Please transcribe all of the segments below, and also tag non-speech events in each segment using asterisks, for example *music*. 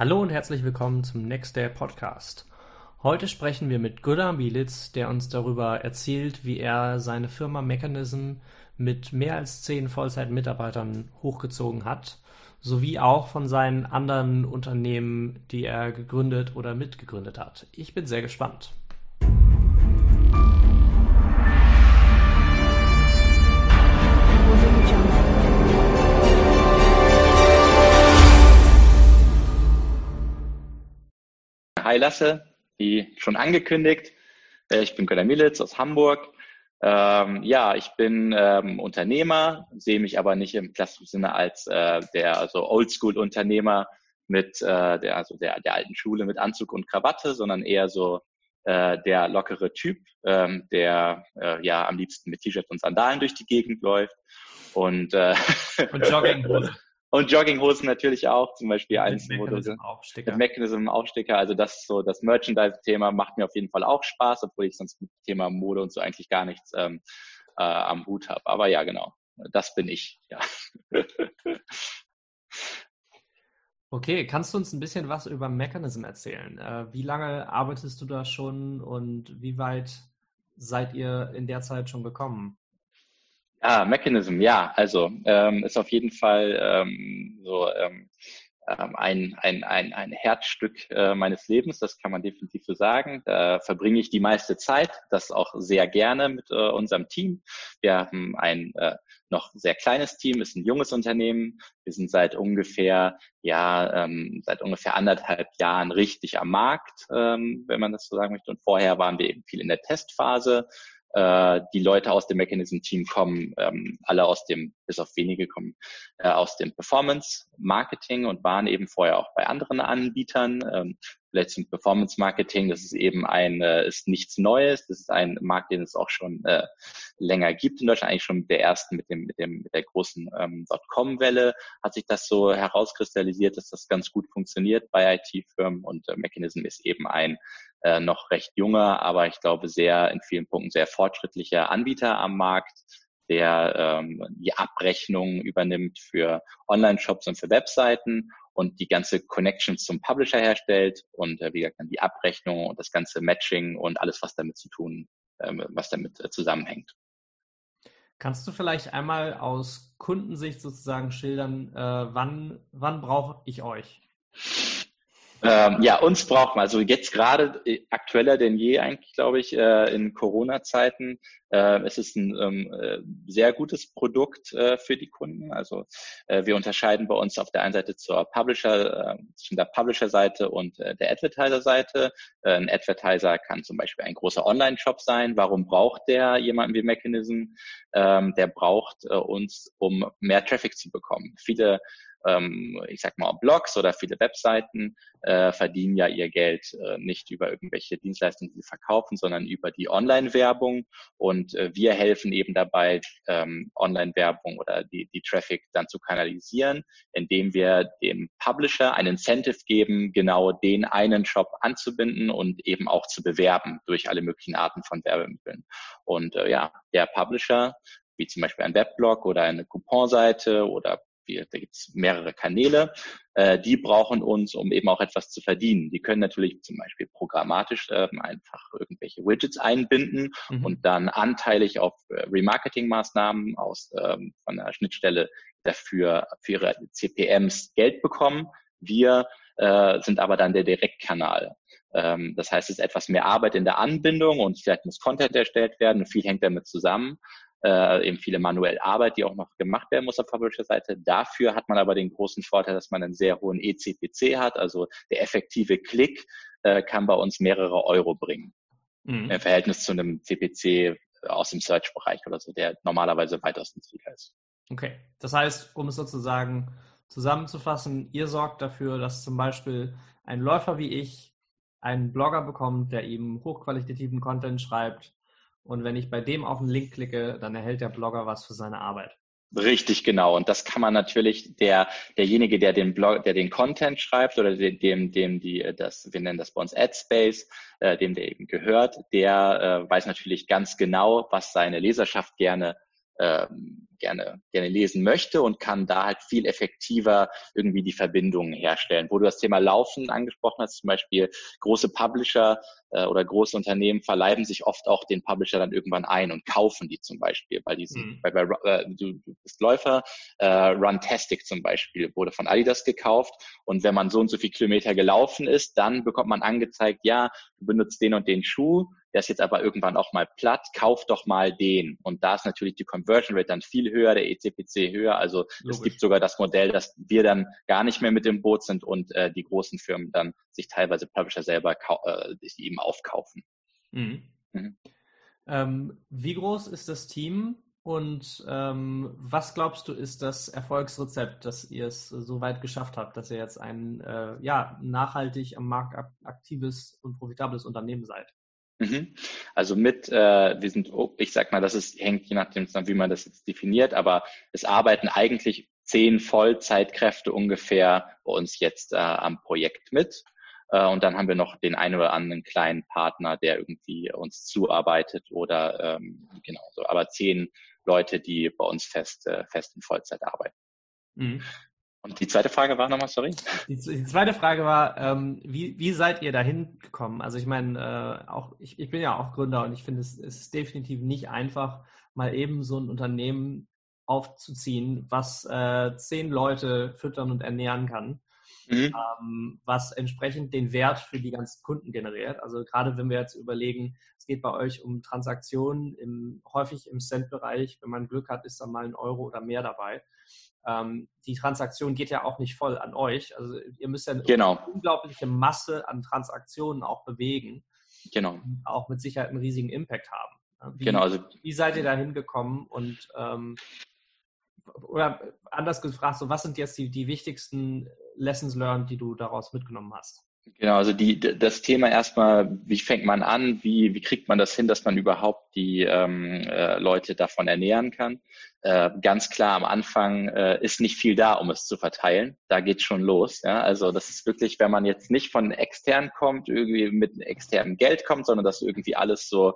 Hallo und herzlich willkommen zum Next Day Podcast. Heute sprechen wir mit Gunnar Mielitz, der uns darüber erzählt, wie er seine Firma Mechanism mit mehr als zehn Vollzeitmitarbeitern hochgezogen hat, sowie auch von seinen anderen Unternehmen, die er gegründet oder mitgegründet hat. Ich bin sehr gespannt. Hi Lasse, wie schon angekündigt. Äh, ich bin Gunnar Militz aus Hamburg. Ähm, ja, ich bin ähm, Unternehmer, sehe mich aber nicht im klassischen Sinne als äh, der also Oldschool-Unternehmer mit äh, der also der der alten Schule mit Anzug und Krawatte, sondern eher so äh, der lockere Typ, ähm, der äh, ja am liebsten mit T-Shirts und Sandalen durch die Gegend läuft und äh, und Jogginghose. *laughs* Und Jogginghosen natürlich auch, zum Beispiel eins Mechanism Aufsticker. Mit Mechanism Aufsticker. Also das so das Merchandise-Thema macht mir auf jeden Fall auch Spaß, obwohl ich sonst mit dem Thema Mode und so eigentlich gar nichts ähm, äh, am Hut habe. Aber ja, genau. Das bin ich, ja. *laughs* Okay, kannst du uns ein bisschen was über Mechanism erzählen? Äh, wie lange arbeitest du da schon und wie weit seid ihr in der Zeit schon gekommen? Ah, Mechanism, ja, also ähm, ist auf jeden Fall ähm, so ähm, ähm, ein, ein, ein, ein Herzstück äh, meines Lebens, das kann man definitiv so sagen. Da verbringe ich die meiste Zeit, das auch sehr gerne mit äh, unserem Team. Wir haben ein äh, noch sehr kleines Team, ist ein junges Unternehmen. Wir sind seit ungefähr, ja, ähm, seit ungefähr anderthalb Jahren richtig am Markt, ähm, wenn man das so sagen möchte. Und vorher waren wir eben viel in der Testphase äh, die Leute aus dem Mechanism-Team kommen, ähm, alle aus dem, bis auf wenige kommen, äh, aus dem Performance-Marketing und waren eben vorher auch bei anderen Anbietern. Ähm, vielleicht zum Performance-Marketing, das ist eben ein, äh, ist nichts Neues, das ist ein Markt, den es auch schon äh, länger gibt in Deutschland, eigentlich schon der ersten mit dem, mit dem, mit der großen ähm, Dotcom-Welle hat sich das so herauskristallisiert, dass das ganz gut funktioniert bei IT-Firmen und äh, Mechanism ist eben ein äh, noch recht junger, aber ich glaube sehr in vielen Punkten sehr fortschrittlicher Anbieter am Markt, der ähm, die Abrechnung übernimmt für Online-Shops und für Webseiten und die ganze Connection zum Publisher herstellt und äh, wie gesagt dann die Abrechnung und das ganze Matching und alles, was damit zu tun, äh, was damit äh, zusammenhängt. Kannst du vielleicht einmal aus Kundensicht sozusagen schildern, äh, wann, wann brauche ich euch? Ähm, ja, uns braucht man, also jetzt gerade äh, aktueller denn je eigentlich, glaube ich, äh, in Corona-Zeiten. Äh, es ist ein ähm, äh, sehr gutes Produkt äh, für die Kunden. Also äh, wir unterscheiden bei uns auf der einen Seite zur Publisher, zwischen der Publisher-Seite und der Advertiser-Seite. Ein Advertiser kann zum Beispiel ein großer Online-Shop sein. Warum braucht der jemanden wie Mechanism? Ähm, der braucht uns, um mehr Traffic zu bekommen. Viele ähm, ich sag mal, Blogs oder viele Webseiten äh, verdienen ja ihr Geld äh, nicht über irgendwelche Dienstleistungen, die sie verkaufen, sondern über die Online-Werbung. Und äh, wir helfen eben dabei, ähm, Online-Werbung oder die, die Traffic dann zu kanalisieren, indem wir dem Publisher ein Incentive geben, genau den einen Shop anzubinden und eben auch zu bewerben durch alle möglichen Arten von Werbemitteln. Und äh, ja, der Publisher wie zum Beispiel ein Weblog oder eine Couponseite oder wir, da gibt es mehrere Kanäle, äh, die brauchen uns, um eben auch etwas zu verdienen. Die können natürlich zum Beispiel programmatisch ähm, einfach irgendwelche Widgets einbinden mhm. und dann anteilig auf äh, Remarketing-Maßnahmen aus ähm, von der Schnittstelle dafür für ihre CPMs Geld bekommen. Wir äh, sind aber dann der Direktkanal. Ähm, das heißt, es ist etwas mehr Arbeit in der Anbindung und vielleicht muss Content erstellt werden und viel hängt damit zusammen äh, eben viele manuelle Arbeit, die auch noch gemacht werden muss auf Publisher-Seite. Dafür hat man aber den großen Vorteil, dass man einen sehr hohen ECPC hat, also der effektive Klick äh, kann bei uns mehrere Euro bringen. Mhm. Im Verhältnis zu einem CPC aus dem Search-Bereich oder so, der normalerweise weitaus niedriger ist. Okay, das heißt, um es sozusagen zusammenzufassen, ihr sorgt dafür, dass zum Beispiel ein Läufer wie ich einen Blogger bekommt, der ihm hochqualitativen Content schreibt, und wenn ich bei dem auf den Link klicke, dann erhält der Blogger was für seine Arbeit. Richtig, genau. Und das kann man natürlich der, derjenige, der den Blog, der den Content schreibt oder dem, dem, dem die, das, wir nennen das bei uns AdSpace, äh, dem der eben gehört, der äh, weiß natürlich ganz genau, was seine Leserschaft gerne ähm, gerne, gerne lesen möchte und kann da halt viel effektiver irgendwie die Verbindungen herstellen. Wo du das Thema Laufen angesprochen hast, zum Beispiel große Publisher äh, oder große Unternehmen verleiben sich oft auch den Publisher dann irgendwann ein und kaufen die zum Beispiel, weil die sind, mhm. bei, bei äh, du, du bist Läufer, äh, Runtastic zum Beispiel wurde von Adidas gekauft und wenn man so und so viel Kilometer gelaufen ist, dann bekommt man angezeigt, ja, du benutzt den und den Schuh, der ist jetzt aber irgendwann auch mal platt, kauf doch mal den. Und da ist natürlich die Conversion Rate dann viel höher, der ECPC höher. Also Logisch. es gibt sogar das Modell, dass wir dann gar nicht mehr mit im Boot sind und äh, die großen Firmen dann sich teilweise Publisher selber äh, eben aufkaufen. Mhm. Mhm. Ähm, wie groß ist das Team und ähm, was glaubst du, ist das Erfolgsrezept, dass ihr es so weit geschafft habt, dass ihr jetzt ein äh, ja, nachhaltig am Markt aktives und profitables Unternehmen seid? Mhm. Also mit, äh, wir sind, oh, ich sag mal, das ist, hängt je nachdem, wie man das jetzt definiert, aber es arbeiten eigentlich zehn Vollzeitkräfte ungefähr bei uns jetzt äh, am Projekt mit. Äh, und dann haben wir noch den einen oder anderen kleinen Partner, der irgendwie uns zuarbeitet oder ähm, genau so. Aber zehn Leute, die bei uns fest, äh, fest in Vollzeit arbeiten. Mhm. Und die zweite Frage war nochmal, sorry? Die, die, zweite Frage war, ähm, wie, wie seid ihr dahin gekommen? Also ich meine, äh, auch ich, ich bin ja auch Gründer und ich finde, es, es ist definitiv nicht einfach, mal eben so ein Unternehmen aufzuziehen, was äh, zehn Leute füttern und ernähren kann, mhm. ähm, was entsprechend den Wert für die ganzen Kunden generiert. Also gerade wenn wir jetzt überlegen, es geht bei euch um Transaktionen, im, häufig im Cent-Bereich, wenn man Glück hat, ist da mal ein Euro oder mehr dabei ähm, die Transaktion geht ja auch nicht voll an euch. Also ihr müsst ja eine genau. unglaubliche Masse an Transaktionen auch bewegen. Genau. Auch mit Sicherheit einen riesigen Impact haben. Wie, genau. Also, wie seid ihr da hingekommen und ähm, oder anders gefragt, so was sind jetzt die, die wichtigsten Lessons learned, die du daraus mitgenommen hast? Genau, also die, das Thema erstmal, wie fängt man an, wie, wie kriegt man das hin, dass man überhaupt die ähm, äh, Leute davon ernähren kann. Äh, ganz klar, am Anfang äh, ist nicht viel da, um es zu verteilen. Da geht schon los. Ja? Also das ist wirklich, wenn man jetzt nicht von extern kommt, irgendwie mit externem Geld kommt, sondern dass irgendwie alles so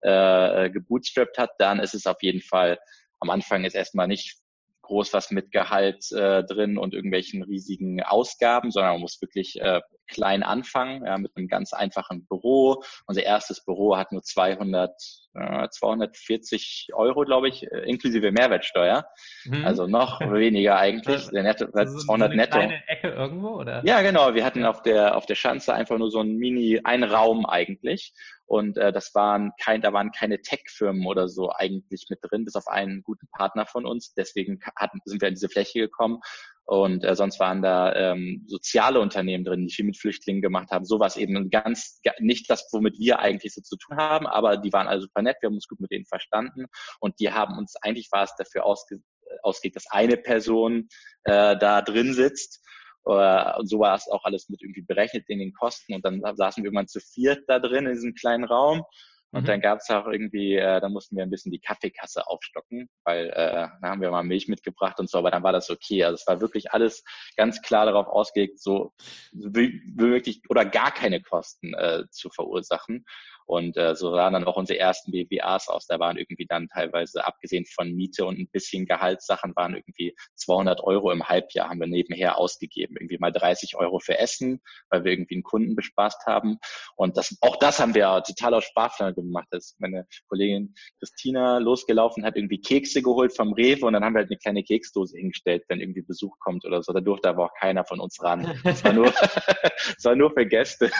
äh, gebootstrapped hat, dann ist es auf jeden Fall am Anfang ist erstmal nicht groß was mit Gehalt äh, drin und irgendwelchen riesigen Ausgaben, sondern man muss wirklich äh, klein anfangen, ja, mit einem ganz einfachen Büro. Unser erstes Büro hat nur 200, äh, 240 Euro, glaube ich, äh, inklusive Mehrwertsteuer. Mhm. Also noch *laughs* weniger eigentlich. Der Netto, also 200 so netto. Eine Ecke irgendwo, oder? Ja, genau. Wir hatten auf der, auf der Schanze einfach nur so ein Mini, ein Raum eigentlich. Und äh, das waren kein, da waren keine Tech-Firmen oder so eigentlich mit drin, bis auf einen guten Partner von uns. Deswegen hatten, sind wir in diese Fläche gekommen und äh, sonst waren da ähm, soziale Unternehmen drin, die viel mit Flüchtlingen gemacht haben. Sowas eben ganz, nicht das, womit wir eigentlich so zu tun haben, aber die waren alle super nett, wir haben uns gut mit denen verstanden und die haben uns, eigentlich war es dafür ausge, ausgelegt, dass eine Person äh, da drin sitzt. Äh, und so war es auch alles mit irgendwie berechnet in den Kosten und dann saßen wir irgendwann zu viert da drin in diesem kleinen Raum und mhm. dann gab es auch irgendwie, äh, da mussten wir ein bisschen die Kaffeekasse aufstocken, weil äh, da haben wir mal Milch mitgebracht und so, aber dann war das okay. Also es war wirklich alles ganz klar darauf ausgelegt, so wie, wirklich oder gar keine Kosten äh, zu verursachen. Und äh, so sahen dann auch unsere ersten BWAs aus. Da waren irgendwie dann teilweise, abgesehen von Miete und ein bisschen Gehaltssachen, waren irgendwie 200 Euro im Halbjahr, haben wir nebenher ausgegeben. Irgendwie mal 30 Euro für Essen, weil wir irgendwie einen Kunden bespaßt haben. Und das, auch das haben wir total aus Sparflamme gemacht. Da ist meine Kollegin Christina losgelaufen, hat irgendwie Kekse geholt vom Rewe und dann haben wir halt eine kleine Keksdose hingestellt, wenn irgendwie Besuch kommt oder so. Da durfte aber auch keiner von uns ran. Das war nur, *laughs* das war nur für Gäste.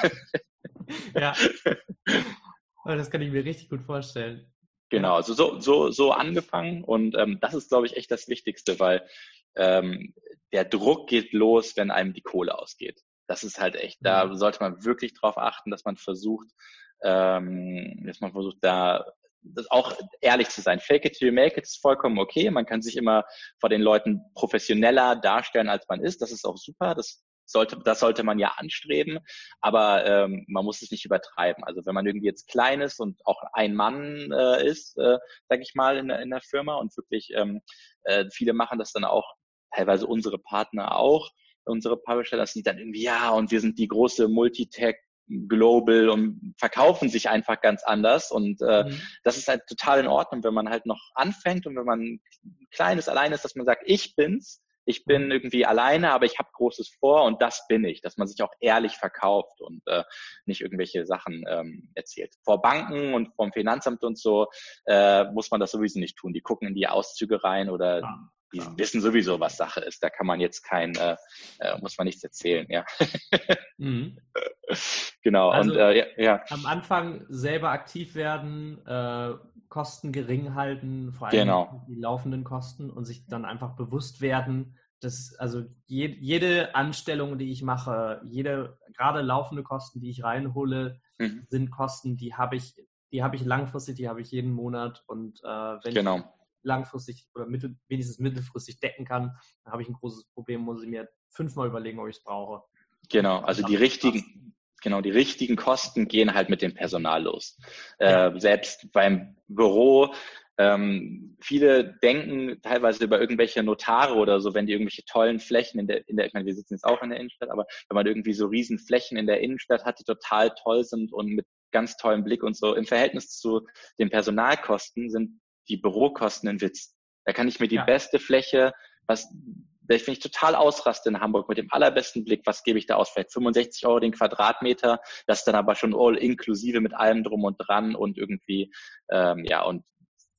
Ja. *laughs* Das kann ich mir richtig gut vorstellen. Genau, also so, so, so angefangen und ähm, das ist, glaube ich, echt das Wichtigste, weil ähm, der Druck geht los, wenn einem die Kohle ausgeht. Das ist halt echt, da mhm. sollte man wirklich drauf achten, dass man versucht, ähm, dass man versucht, da das auch ehrlich zu sein. Fake it till you make it ist vollkommen okay. Man kann sich immer vor den Leuten professioneller darstellen, als man ist. Das ist auch super. Das sollte, das sollte man ja anstreben, aber ähm, man muss es nicht übertreiben. Also wenn man irgendwie jetzt klein ist und auch ein Mann äh, ist, äh, sage ich mal, in, in der Firma und wirklich ähm, äh, viele machen das dann auch, teilweise unsere Partner auch, unsere Publisher, dass die dann irgendwie, ja, und wir sind die große Multitech global und verkaufen sich einfach ganz anders. Und äh, mhm. das ist halt total in Ordnung, wenn man halt noch anfängt und wenn man kleines allein ist, dass man sagt, ich bin's ich bin irgendwie alleine, aber ich habe Großes vor und das bin ich, dass man sich auch ehrlich verkauft und äh, nicht irgendwelche Sachen ähm, erzählt. Vor Banken und vom Finanzamt und so äh, muss man das sowieso nicht tun. Die gucken in die Auszüge rein oder ja, die wissen sowieso, was Sache ist. Da kann man jetzt kein, äh, äh, muss man nichts erzählen, ja. *laughs* mhm. Genau. Also und äh, ja, ja, am Anfang selber aktiv werden, äh, Kosten gering halten, vor allem genau. die laufenden Kosten und sich dann einfach bewusst werden, dass also je, jede Anstellung, die ich mache, jede gerade laufende Kosten, die ich reinhole, mhm. sind Kosten, die habe ich, die habe ich langfristig, die habe ich jeden Monat und äh, wenn genau. ich langfristig oder mittel, wenigstens mittelfristig decken kann, dann habe ich ein großes Problem, muss ich mir fünfmal überlegen, ob ich es brauche. Genau, also die richtigen, genau, die richtigen Kosten gehen halt mit dem Personal los. Ja. Äh, selbst beim Büro, ähm, viele denken teilweise über irgendwelche Notare oder so, wenn die irgendwelche tollen Flächen in der, in der, ich meine, wir sitzen jetzt auch in der Innenstadt, aber wenn man irgendwie so riesen Flächen in der Innenstadt hat, die total toll sind und mit ganz tollem Blick und so, im Verhältnis zu den Personalkosten sind die Bürokosten ein Witz. Da kann ich mir die ja. beste Fläche, was wenn ich total ausraste in Hamburg mit dem allerbesten Blick, was gebe ich da aus? Vielleicht 65 Euro den Quadratmeter, das ist dann aber schon all inklusive mit allem drum und dran und irgendwie, ähm, ja, und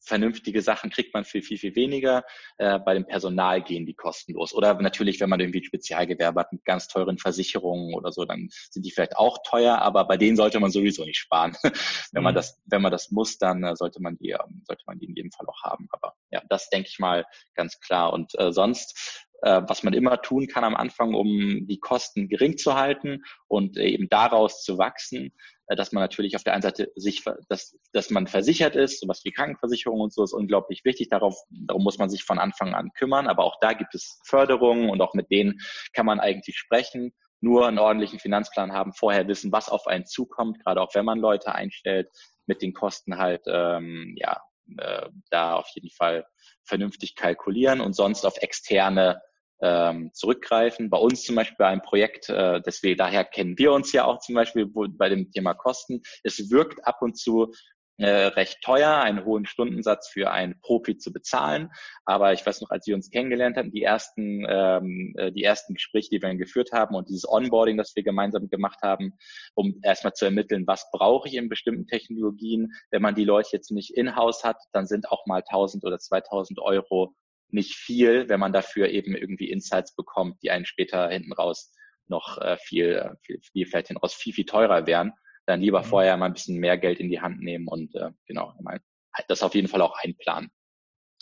vernünftige Sachen kriegt man viel, viel, viel weniger. Äh, bei dem Personal gehen die kostenlos. Oder natürlich, wenn man irgendwie Spezialgewerbe hat mit ganz teuren Versicherungen oder so, dann sind die vielleicht auch teuer, aber bei denen sollte man sowieso nicht sparen. *laughs* wenn man mhm. das, wenn man das muss, dann äh, sollte man die, ähm, sollte man die in jedem Fall auch haben. Aber ja, das denke ich mal ganz klar. Und äh, sonst äh, was man immer tun kann am Anfang, um die Kosten gering zu halten und eben daraus zu wachsen, äh, dass man natürlich auf der einen Seite sich, dass, dass man versichert ist, sowas wie Krankenversicherung und so ist unglaublich wichtig. Darauf, darum muss man sich von Anfang an kümmern. Aber auch da gibt es Förderungen und auch mit denen kann man eigentlich sprechen. Nur einen ordentlichen Finanzplan haben, vorher wissen, was auf einen zukommt, gerade auch wenn man Leute einstellt, mit den Kosten halt, ähm, ja, äh, da auf jeden Fall vernünftig kalkulieren und sonst auf externe ähm, zurückgreifen. Bei uns zum Beispiel bei einem Projekt, äh, deswegen daher kennen wir uns ja auch zum Beispiel wo, bei dem Thema Kosten. Es wirkt ab und zu äh, recht teuer, einen hohen Stundensatz für einen Profi zu bezahlen. Aber ich weiß noch, als wir uns kennengelernt hatten, die ersten, ähm, äh, die ersten Gespräche, die wir geführt haben und dieses Onboarding, das wir gemeinsam gemacht haben, um erstmal zu ermitteln, was brauche ich in bestimmten Technologien. Wenn man die Leute jetzt nicht in-house hat, dann sind auch mal 1000 oder 2000 Euro nicht viel, wenn man dafür eben irgendwie Insights bekommt, die einen später hinten raus noch äh, viel, viel, viel vielleicht hinten raus viel, viel teurer wären. Dann lieber mhm. vorher mal ein bisschen mehr Geld in die Hand nehmen und äh, genau, das auf jeden Fall auch einplanen.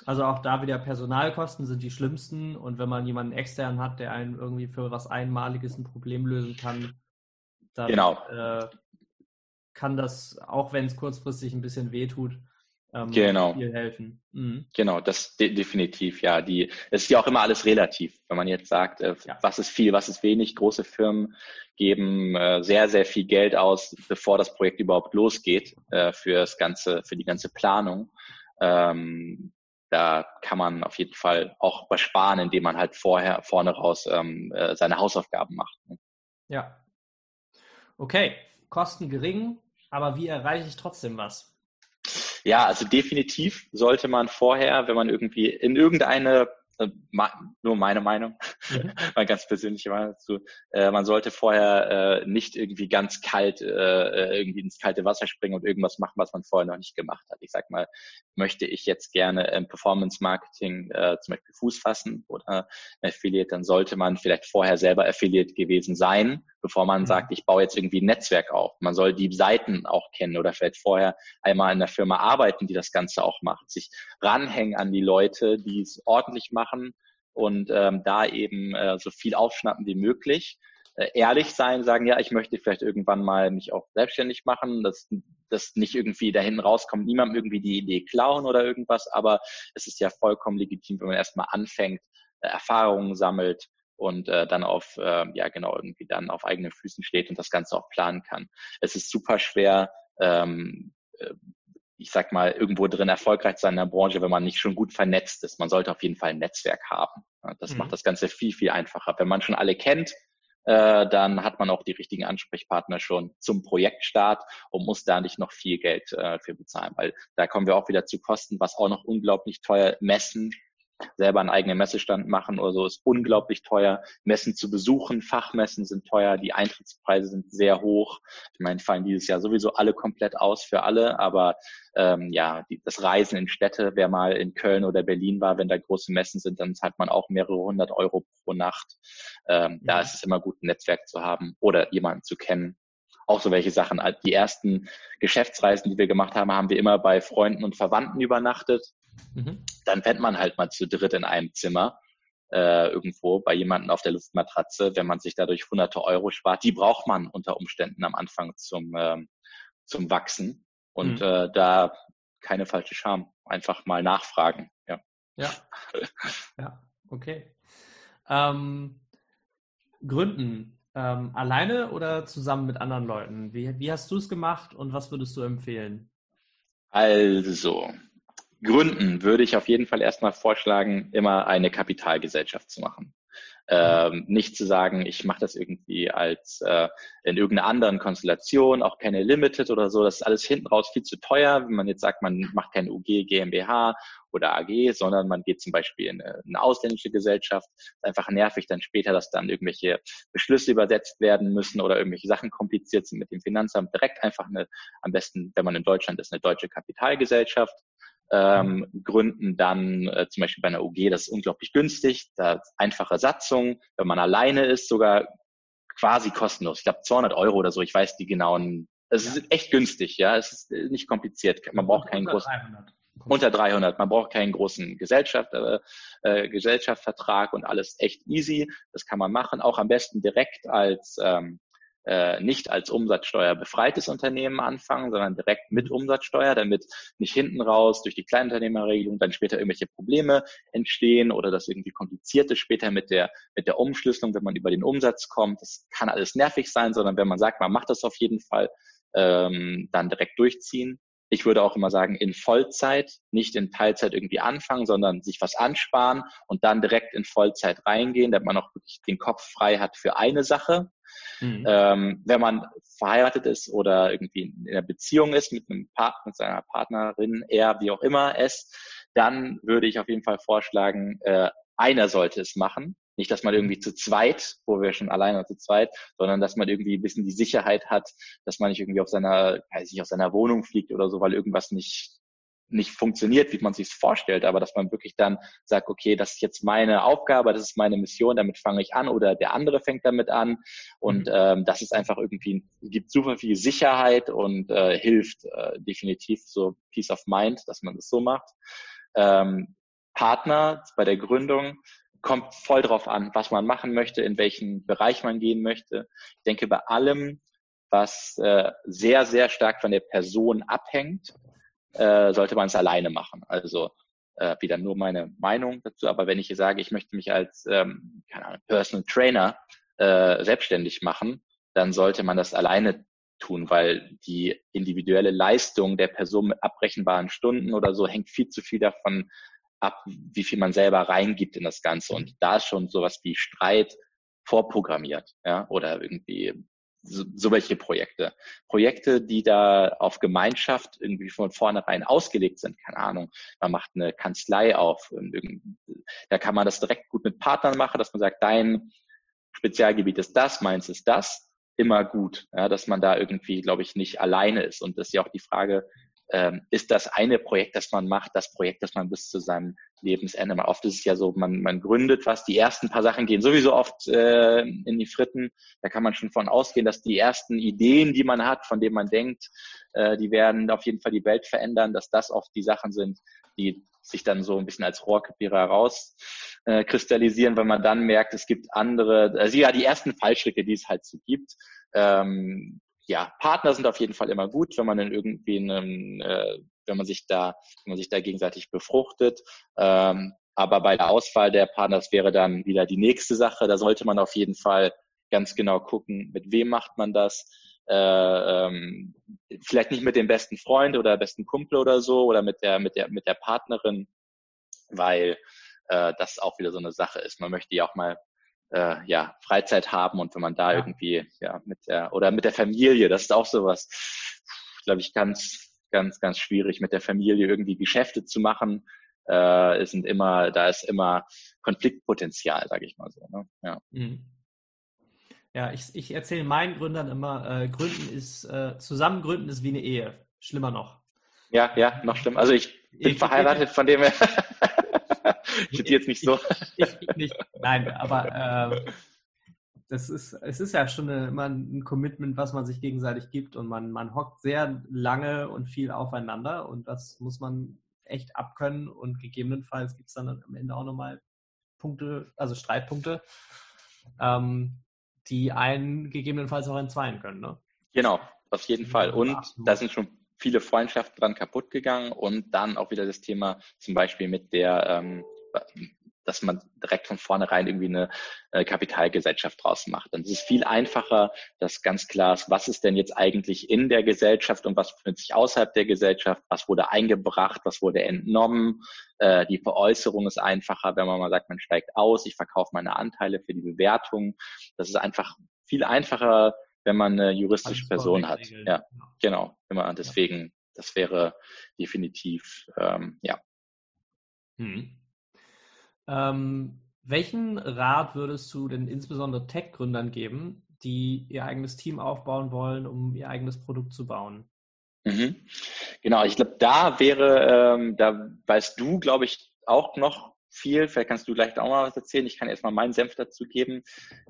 Also auch da wieder Personalkosten sind die schlimmsten und wenn man jemanden extern hat, der einen irgendwie für was Einmaliges ein Problem lösen kann, dann genau. äh, kann das, auch wenn es kurzfristig ein bisschen wehtut, ähm, genau. viel helfen. Mhm. Genau, das de definitiv, ja. Die, es ist ja auch immer alles relativ. Wenn man jetzt sagt, äh, ja. was ist viel, was ist wenig, große Firmen geben äh, sehr, sehr viel Geld aus, bevor das Projekt überhaupt losgeht, äh, für das ganze, für die ganze Planung. Ähm, da kann man auf jeden Fall auch übersparen, indem man halt vorher, vorne raus ähm, äh, seine Hausaufgaben macht. Ne? Ja. Okay, Kosten gering, aber wie erreiche ich trotzdem was? Ja, also definitiv sollte man vorher, wenn man irgendwie in irgendeine äh, nur meine Meinung, mhm. *laughs* meine ganz persönliche Meinung dazu. Äh, man sollte vorher äh, nicht irgendwie ganz kalt äh, äh, irgendwie ins kalte Wasser springen und irgendwas machen, was man vorher noch nicht gemacht hat. Ich sag mal, möchte ich jetzt gerne im Performance Marketing äh, zum Beispiel Fuß fassen oder Affiliate, dann sollte man vielleicht vorher selber Affiliate gewesen sein, bevor man mhm. sagt, ich baue jetzt irgendwie ein Netzwerk auf. Man soll die Seiten auch kennen oder vielleicht vorher einmal in der Firma arbeiten, die das Ganze auch macht, sich ranhängen an die Leute, die es ordentlich machen und ähm, da eben äh, so viel aufschnappen wie möglich. Äh, ehrlich sein, sagen, ja, ich möchte vielleicht irgendwann mal mich auch selbstständig machen, dass das nicht irgendwie dahin rauskommt, niemandem irgendwie die Idee klauen oder irgendwas, aber es ist ja vollkommen legitim, wenn man erstmal anfängt, äh, Erfahrungen sammelt und äh, dann auf, äh, ja genau, irgendwie dann auf eigenen Füßen steht und das Ganze auch planen kann. Es ist super schwer, ähm, äh, ich sag mal, irgendwo drin erfolgreich sein in der Branche, wenn man nicht schon gut vernetzt ist. Man sollte auf jeden Fall ein Netzwerk haben. Das mhm. macht das Ganze viel, viel einfacher. Wenn man schon alle kennt äh, dann hat man auch die richtigen Ansprechpartner schon zum Projektstart und muss da nicht noch viel Geld äh, für bezahlen, weil da kommen wir auch wieder zu Kosten, was auch noch unglaublich teuer messen selber einen eigenen Messestand machen oder so ist unglaublich teuer. Messen zu besuchen, Fachmessen sind teuer, die Eintrittspreise sind sehr hoch. Ich meine, fallen dieses Jahr sowieso alle komplett aus für alle, aber ähm, ja, die, das Reisen in Städte, wer mal in Köln oder Berlin war, wenn da große Messen sind, dann zahlt man auch mehrere hundert Euro pro Nacht. Ähm, ja. Da ist es immer gut, ein Netzwerk zu haben oder jemanden zu kennen, auch so welche Sachen. Die ersten Geschäftsreisen, die wir gemacht haben, haben wir immer bei Freunden und Verwandten übernachtet. Mhm. Dann pennt man halt mal zu dritt in einem Zimmer äh, irgendwo bei jemandem auf der Luftmatratze, wenn man sich dadurch hunderte Euro spart. Die braucht man unter Umständen am Anfang zum, ähm, zum Wachsen. Und mhm. äh, da keine falsche Scham. Einfach mal nachfragen. Ja. Ja. *laughs* ja, okay. Ähm, Gründen. Ähm, alleine oder zusammen mit anderen Leuten? Wie, wie hast du es gemacht und was würdest du empfehlen? Also, Gründen würde ich auf jeden Fall erstmal vorschlagen, immer eine Kapitalgesellschaft zu machen. Ähm, nicht zu sagen, ich mache das irgendwie als äh, in irgendeiner anderen Konstellation, auch keine Limited oder so. Das ist alles hinten raus viel zu teuer, wenn man jetzt sagt, man macht keine UG, GmbH oder AG, sondern man geht zum Beispiel in eine, eine ausländische Gesellschaft. ist einfach nervig dann später, dass dann irgendwelche Beschlüsse übersetzt werden müssen oder irgendwelche Sachen kompliziert sind mit dem Finanzamt. Direkt einfach eine, am besten, wenn man in Deutschland ist, eine deutsche Kapitalgesellschaft ähm, gründen, dann äh, zum Beispiel bei einer UG, das ist unglaublich günstig, da einfache Satzung, wenn man alleine ist, sogar quasi kostenlos. Ich glaube 200 Euro oder so, ich weiß die genauen. Es ja. ist echt günstig, ja, es ist äh, nicht kompliziert. Man braucht keinen großen. 300. Unter 300. Man braucht keinen großen Gesellschaft, äh, äh, Gesellschaftsvertrag und alles echt easy. Das kann man machen. Auch am besten direkt als ähm, äh, nicht als Umsatzsteuer befreites Unternehmen anfangen, sondern direkt mit Umsatzsteuer, damit nicht hinten raus durch die Kleinunternehmerregelung dann später irgendwelche Probleme entstehen oder das irgendwie kompliziert ist später mit der, mit der Umschlüsselung, wenn man über den Umsatz kommt. Das kann alles nervig sein, sondern wenn man sagt, man macht das auf jeden Fall, ähm, dann direkt durchziehen. Ich würde auch immer sagen, in Vollzeit, nicht in Teilzeit irgendwie anfangen, sondern sich was ansparen und dann direkt in Vollzeit reingehen, damit man auch wirklich den Kopf frei hat für eine Sache Mhm. Ähm, wenn man verheiratet ist oder irgendwie in einer Beziehung ist mit einem Partner, mit seiner Partnerin, er, wie auch immer es, dann würde ich auf jeden Fall vorschlagen, äh, einer sollte es machen. Nicht, dass man irgendwie zu zweit, wo wir schon alleine zu zweit, sondern dass man irgendwie ein bisschen die Sicherheit hat, dass man nicht irgendwie auf seiner, weiß ich, auf seiner Wohnung fliegt oder so, weil irgendwas nicht nicht funktioniert, wie man sich vorstellt, aber dass man wirklich dann sagt, okay, das ist jetzt meine Aufgabe, das ist meine Mission, damit fange ich an oder der andere fängt damit an und mhm. ähm, das ist einfach irgendwie, gibt super viel Sicherheit und äh, hilft äh, definitiv so Peace of Mind, dass man das so macht. Ähm, Partner bei der Gründung kommt voll drauf an, was man machen möchte, in welchen Bereich man gehen möchte. Ich denke, bei allem, was äh, sehr, sehr stark von der Person abhängt, äh, sollte man es alleine machen. Also äh, wieder nur meine Meinung dazu. Aber wenn ich hier sage, ich möchte mich als ähm, keine Ahnung, Personal Trainer äh, selbstständig machen, dann sollte man das alleine tun, weil die individuelle Leistung der Person mit abbrechenbaren Stunden oder so hängt viel zu viel davon ab, wie viel man selber reingibt in das Ganze. Und da ist schon sowas wie Streit vorprogrammiert, ja, oder irgendwie so, so welche Projekte. Projekte, die da auf Gemeinschaft irgendwie von vornherein ausgelegt sind. Keine Ahnung, man macht eine Kanzlei auf. Da kann man das direkt gut mit Partnern machen, dass man sagt, dein Spezialgebiet ist das, meins ist das. Immer gut, ja, dass man da irgendwie, glaube ich, nicht alleine ist. Und das ist ja auch die Frage, ähm, ist das eine Projekt, das man macht, das Projekt, das man bis zu seinem Lebensende macht. Oft ist es ja so, man, man gründet was, die ersten paar Sachen gehen sowieso oft äh, in die Fritten. Da kann man schon von ausgehen, dass die ersten Ideen, die man hat, von denen man denkt, äh, die werden auf jeden Fall die Welt verändern, dass das oft die Sachen sind, die sich dann so ein bisschen als Rohrkrepierer heraus äh, kristallisieren, weil man dann merkt, es gibt andere, also ja, die ersten Fallstricke, die es halt so gibt, ähm, ja, Partner sind auf jeden Fall immer gut, wenn man in irgendwie einem, äh, wenn man sich da, wenn man sich da gegenseitig befruchtet. Ähm, aber bei der Auswahl der Partner, das wäre dann wieder die nächste Sache. Da sollte man auf jeden Fall ganz genau gucken, mit wem macht man das. Äh, ähm, vielleicht nicht mit dem besten Freund oder besten Kumpel oder so oder mit der mit der mit der Partnerin, weil äh, das auch wieder so eine Sache ist. Man möchte ja auch mal äh, ja, Freizeit haben und wenn man da ja. irgendwie ja mit der oder mit der Familie, das ist auch sowas, glaube ich, ganz, ganz, ganz schwierig mit der Familie irgendwie Geschäfte zu machen. Äh, es sind immer, da ist immer Konfliktpotenzial, sage ich mal so. Ne? Ja. Mhm. Ja, ich, ich erzähle meinen Gründern immer, äh, Gründen ist, äh, zusammen gründen ist wie eine Ehe. Schlimmer noch. Ja, ja, noch schlimmer. Also ich bin ich, verheiratet, von dem her. *laughs* *laughs* ich bin jetzt nicht so. Ich, ich, nicht. Nein, aber äh, das ist, es ist ja schon eine, immer ein Commitment, was man sich gegenseitig gibt und man, man hockt sehr lange und viel aufeinander und das muss man echt abkönnen und gegebenenfalls gibt es dann am Ende auch nochmal Punkte, also Streitpunkte. Ähm, die einen gegebenenfalls auch entzweien können. Ne? Genau, auf jeden Fall. Und da sind schon viele Freundschaften dran kaputt gegangen und dann auch wieder das Thema zum Beispiel mit der ähm, dass man direkt von vornherein irgendwie eine äh, Kapitalgesellschaft draus macht. Dann ist es viel einfacher, dass ganz klar ist, was ist denn jetzt eigentlich in der Gesellschaft und was befindet sich außerhalb der Gesellschaft, was wurde eingebracht, was wurde entnommen. Äh, die Veräußerung ist einfacher, wenn man mal sagt, man steigt aus, ich verkaufe meine Anteile für die Bewertung. Das ist einfach viel einfacher, wenn man eine juristische Person hat. Ja, genau. Immer deswegen, das wäre definitiv ähm, ja. Hm. Ähm, welchen Rat würdest du denn insbesondere Tech-Gründern geben, die ihr eigenes Team aufbauen wollen, um ihr eigenes Produkt zu bauen? Mhm. Genau, ich glaube, da wäre, ähm, da weißt du, glaube ich, auch noch viel. Vielleicht kannst du gleich auch mal was erzählen. Ich kann erstmal meinen Senf dazu geben.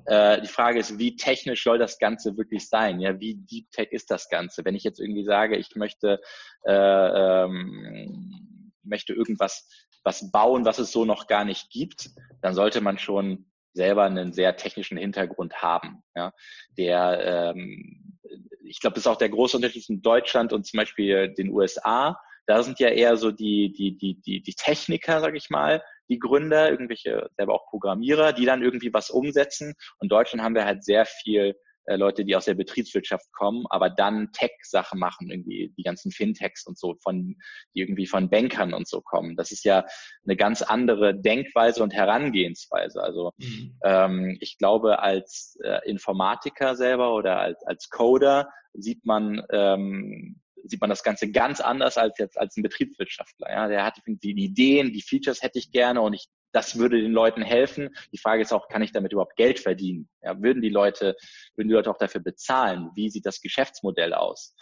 Äh, die Frage ist, wie technisch soll das Ganze wirklich sein? Ja, wie Deep Tech ist das Ganze? Wenn ich jetzt irgendwie sage, ich möchte, äh, ähm, möchte irgendwas was bauen, was es so noch gar nicht gibt, dann sollte man schon selber einen sehr technischen Hintergrund haben. Ja, der, ähm, ich glaube, das ist auch der große Unterschied zwischen Deutschland und zum Beispiel den USA. Da sind ja eher so die, die, die, die, die Techniker, sag ich mal, die Gründer, irgendwelche selber auch Programmierer, die dann irgendwie was umsetzen. Und in Deutschland haben wir halt sehr viel äh, Leute, die aus der Betriebswirtschaft kommen, aber dann Tech-Sachen machen, irgendwie die ganzen Fintechs und so, von, die irgendwie von Bankern und so kommen. Das ist ja eine ganz andere Denkweise und Herangehensweise. Also mhm. ähm, ich glaube, als äh, Informatiker selber oder als, als Coder sieht man ähm, sieht man das Ganze ganz anders als jetzt als ein Betriebswirtschaftler. Ja, der hat die Ideen, die Features hätte ich gerne und ich das würde den Leuten helfen. Die Frage ist auch, kann ich damit überhaupt Geld verdienen? Ja, würden die Leute, würden die Leute auch dafür bezahlen? Wie sieht das Geschäftsmodell aus?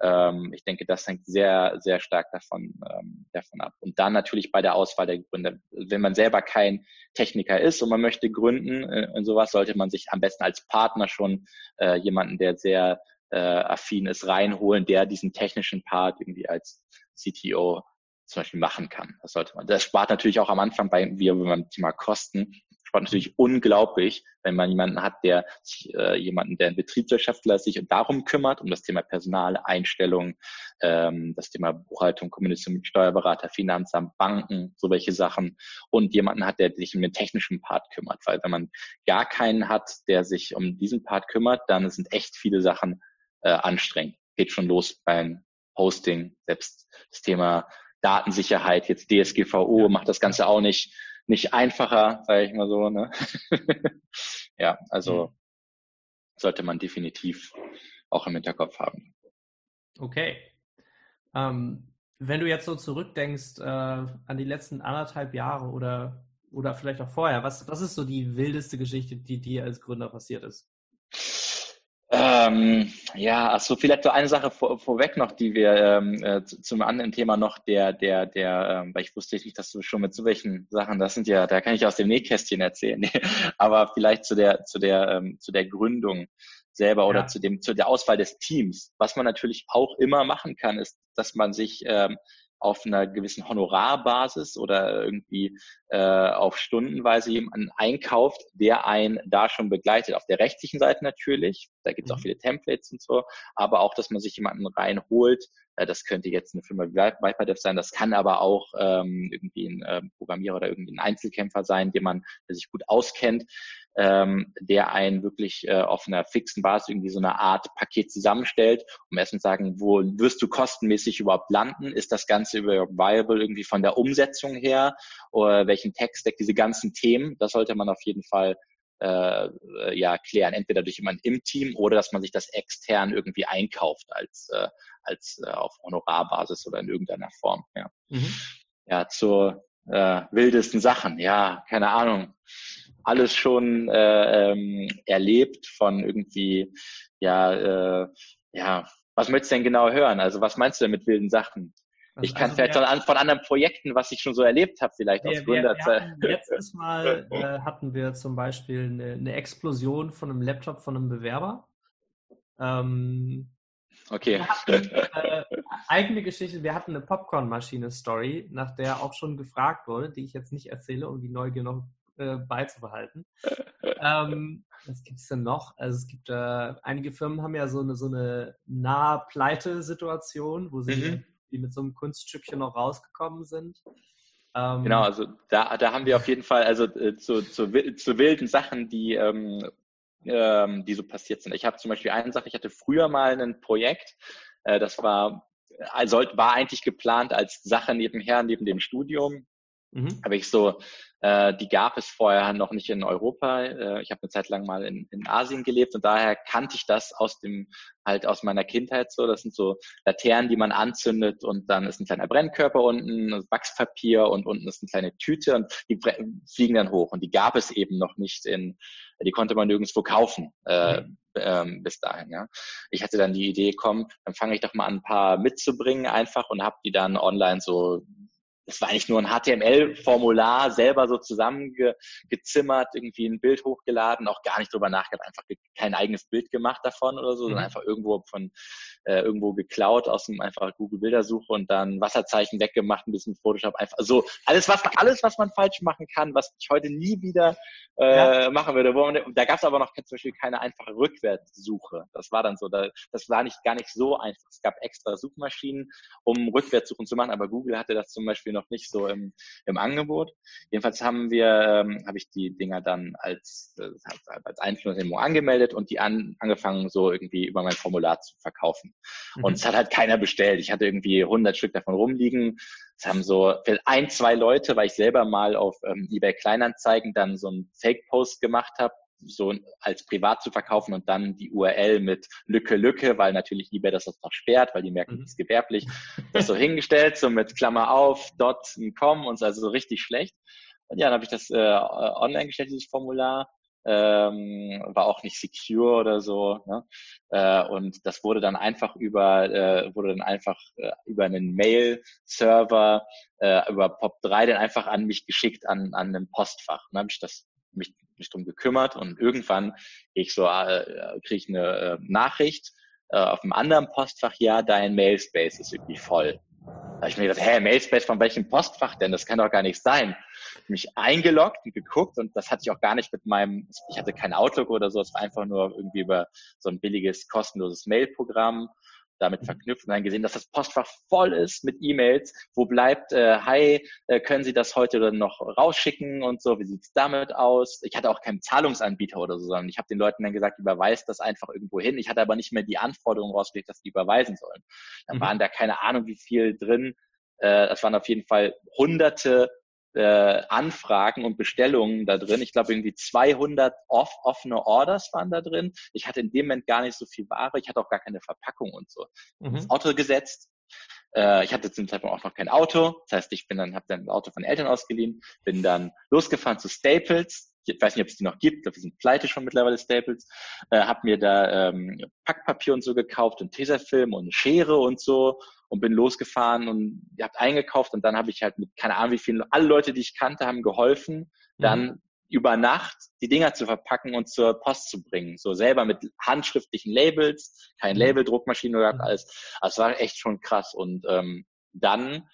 Ähm, ich denke, das hängt sehr, sehr stark davon, ähm, davon ab. Und dann natürlich bei der Auswahl der Gründer. Wenn man selber kein Techniker ist und man möchte gründen äh, und sowas, sollte man sich am besten als Partner schon äh, jemanden, der sehr äh, affin ist, reinholen, der diesen technischen Part irgendwie als CTO zum Beispiel machen kann. Das sollte man. Das spart natürlich auch am Anfang bei, wie beim Thema Kosten, spart natürlich unglaublich, wenn man jemanden hat, der sich, äh, jemanden, der ein Betriebswirtschaftler sich darum kümmert, um das Thema Personal, Einstellung, ähm, das Thema Buchhaltung, Kommunikation mit Steuerberater, Finanzamt, Banken, so welche Sachen und jemanden hat, der sich um den technischen Part kümmert. Weil wenn man gar keinen hat, der sich um diesen Part kümmert, dann sind echt viele Sachen äh, anstrengend. Geht schon los beim Hosting, selbst das Thema Datensicherheit, jetzt DSGVO ja. macht das Ganze auch nicht, nicht einfacher, sage ich mal so. Ne? *laughs* ja, also mhm. sollte man definitiv auch im Hinterkopf haben. Okay. Ähm, wenn du jetzt so zurückdenkst äh, an die letzten anderthalb Jahre oder, oder vielleicht auch vorher, was, was ist so die wildeste Geschichte, die dir als Gründer passiert ist? Ähm, ja, also vielleicht so eine Sache vor, vorweg noch, die wir ähm, äh, zum anderen Thema noch, der, der, der, ähm, weil ich wusste nicht, dass du schon mit so welchen Sachen, das sind ja, da kann ich aus dem Nähkästchen erzählen, *laughs* aber vielleicht zu der, zu der, ähm, zu der Gründung selber oder ja. zu dem, zu der Auswahl des Teams. Was man natürlich auch immer machen kann, ist, dass man sich ähm, auf einer gewissen Honorarbasis oder irgendwie äh, auf Stundenweise jemanden einkauft, der einen da schon begleitet. Auf der rechtlichen Seite natürlich, da gibt es auch mhm. viele Templates und so, aber auch, dass man sich jemanden reinholt. Äh, das könnte jetzt eine Firma wie ViperDev sein, das kann aber auch ähm, irgendwie ein äh, Programmierer oder irgendwie ein Einzelkämpfer sein, den man, der sich gut auskennt, ähm, der einen wirklich äh, auf einer fixen Basis irgendwie so eine Art Paket zusammenstellt, um erstmal sagen, wo wirst du kostenmäßig überhaupt landen? Ist das Ganze überhaupt viable irgendwie von der Umsetzung her? Oder welchen Text-Stack, diese ganzen Themen? Das sollte man auf jeden Fall äh, ja klären, entweder durch jemanden im Team oder dass man sich das extern irgendwie einkauft als äh, als äh, auf Honorarbasis oder in irgendeiner Form. Ja, mhm. ja zur äh, wildesten Sachen. Ja, keine Ahnung. Alles schon äh, ähm, erlebt von irgendwie ja äh, ja. Was möchtest du denn genau hören? Also was meinst du denn mit wilden Sachen? Also, ich kann also vielleicht wir, von anderen Projekten, was ich schon so erlebt habe, vielleicht wir, aus Gründerzeit. *laughs* Letztes Mal äh, hatten wir zum Beispiel eine, eine, Explosion von einem Laptop von einem Bewerber. Ähm, okay. Hatten, äh, eigene Geschichte, wir hatten eine Popcornmaschine-Story, nach der auch schon gefragt wurde, die ich jetzt nicht erzähle, um die Neugier noch äh, beizubehalten. *laughs* ähm, was gibt es denn noch? Also es gibt äh, einige Firmen haben ja so eine so eine nahe Pleite-Situation, wo sie mhm die mit so einem Kunststückchen noch rausgekommen sind. Ähm, genau, also da, da haben wir auf jeden Fall, also äh, zu, zu, zu wilden Sachen, die, ähm, ähm, die so passiert sind. Ich habe zum Beispiel eine Sache, ich hatte früher mal ein Projekt, äh, das war, also war eigentlich geplant als Sache nebenher, neben dem Studium. Mhm. Habe ich so äh, die gab es vorher noch nicht in Europa. Äh, ich habe eine Zeit lang mal in, in Asien gelebt und daher kannte ich das aus dem halt aus meiner Kindheit so. Das sind so Laternen, die man anzündet und dann ist ein kleiner Brennkörper unten, Wachspapier und unten ist eine kleine Tüte und die fliegen dann hoch. Und die gab es eben noch nicht in, die konnte man nirgendwo kaufen. Äh, mhm. ähm, bis dahin. Ja. Ich hatte dann die Idee, komm, dann fange ich doch mal an, ein paar mitzubringen einfach und habe die dann online so das war eigentlich nur ein HTML-Formular selber so zusammengezimmert, irgendwie ein Bild hochgeladen, auch gar nicht drüber nachgedacht, einfach kein eigenes Bild gemacht davon oder so, mhm. sondern einfach irgendwo von äh, irgendwo geklaut aus dem einfach Google Bildersuche und dann Wasserzeichen weggemacht, ein bisschen Photoshop einfach so alles was alles was man falsch machen kann, was ich heute nie wieder äh, ja. machen würde. Man, da gab es aber noch zum Beispiel keine einfache Rückwärtssuche. Das war dann so, da, das war nicht gar nicht so einfach. Es gab extra Suchmaschinen, um Rückwärtssuchen zu machen, aber Google hatte das zum Beispiel noch nicht so im, im Angebot. Jedenfalls haben wir, ähm, habe ich die Dinger dann als, äh, als Einflussnehmung angemeldet und die an, angefangen so irgendwie über mein Formular zu verkaufen. Mhm. Und es hat halt keiner bestellt. Ich hatte irgendwie 100 Stück davon rumliegen. Es haben so ein, zwei Leute, weil ich selber mal auf ähm, eBay Kleinanzeigen dann so einen Fake-Post gemacht habe, so als privat zu verkaufen und dann die URL mit Lücke Lücke, weil natürlich eBay das noch sperrt, weil die merken, mhm. das ist gewerblich, das so hingestellt, so mit Klammer auf, dot, com und so, also so richtig schlecht. Und ja, dann habe ich das äh, online gestellt, dieses Formular. Ähm, war auch nicht secure oder so. Ne? Äh, und das wurde dann einfach über, äh, wurde dann einfach äh, über einen Mail-Server, äh, über POP3 dann einfach an mich geschickt, an, an einem Postfach. Dann habe ich das mich mich drum gekümmert und irgendwann ich so äh, kriege ich eine äh, Nachricht äh, auf einem anderen Postfach, ja, dein Mailspace ist irgendwie voll. Da habe ich mir gedacht, hä, Mailspace von welchem Postfach denn? Das kann doch gar nicht sein. Mich eingeloggt und geguckt und das hatte ich auch gar nicht mit meinem, ich hatte kein Outlook oder so, es war einfach nur irgendwie über so ein billiges, kostenloses Mailprogramm damit mhm. verknüpft und dann gesehen, dass das Postfach voll ist mit E-Mails. Wo bleibt, äh, hi, äh, können Sie das heute noch rausschicken und so, wie sieht's damit aus? Ich hatte auch keinen Zahlungsanbieter oder so, sondern ich habe den Leuten dann gesagt, überweist das einfach irgendwo hin. Ich hatte aber nicht mehr die Anforderungen rausgelegt, dass die überweisen sollen. Dann mhm. waren da keine Ahnung, wie viel drin. Äh, das waren auf jeden Fall hunderte äh, Anfragen und Bestellungen da drin. Ich glaube, irgendwie 200 off, offene Orders waren da drin. Ich hatte in dem Moment gar nicht so viel Ware. Ich hatte auch gar keine Verpackung und so. Mhm. Ins Auto gesetzt. Äh, ich hatte zum Zeitpunkt auch noch kein Auto. Das heißt, ich bin dann, habe dann ein Auto von Eltern ausgeliehen, bin dann losgefahren zu Staples. Ich weiß nicht, ob es die noch gibt. Ich glaube, die sind pleite schon mittlerweile Staples. Äh, habe mir da ähm, Packpapier und so gekauft und Tesafilm und Schere und so und bin losgefahren und habt eingekauft und dann habe ich halt mit keine Ahnung wie vielen, alle Leute, die ich kannte, haben geholfen, dann mhm. über Nacht die Dinger zu verpacken und zur Post zu bringen. So selber mit handschriftlichen Labels, kein mhm. Labeldruckmaschine oder mhm. alles. Also es war echt schon krass. Und ähm, dann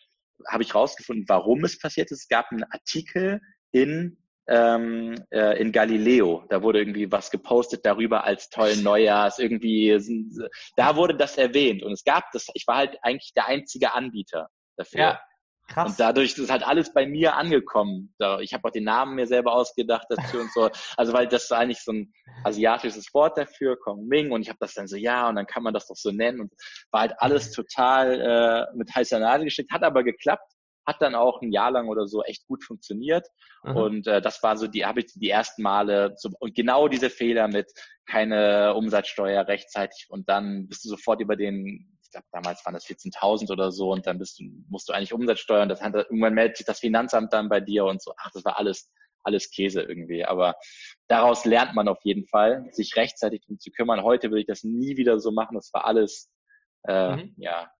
habe ich rausgefunden, warum es passiert ist. Es gab einen Artikel in ähm, äh, in Galileo. Da wurde irgendwie was gepostet darüber als tollen Neujahrs. Irgendwie, da wurde das erwähnt. Und es gab das, ich war halt eigentlich der einzige Anbieter dafür. Ja. Krass. Und dadurch ist halt alles bei mir angekommen. Ich habe auch den Namen mir selber ausgedacht dazu und so. *laughs* Also weil das war eigentlich so ein asiatisches Wort dafür, Kong Ming. Und ich habe das dann so, ja, und dann kann man das doch so nennen. Und war halt alles total äh, mit heißer Nadel geschickt, hat aber geklappt. Hat dann auch ein Jahr lang oder so echt gut funktioniert. Mhm. Und äh, das war so die, habe ich die ersten Male so, und genau diese Fehler mit keine Umsatzsteuer rechtzeitig und dann bist du sofort über den glaube, damals waren das 14.000 oder so und dann bist du, musst du eigentlich Umsatzsteuern, das hat, irgendwann meldet sich das Finanzamt dann bei dir und so. Ach, das war alles, alles Käse irgendwie. Aber daraus lernt man auf jeden Fall, sich rechtzeitig drum zu kümmern. Heute will ich das nie wieder so machen. Das war alles, äh, mhm. ja,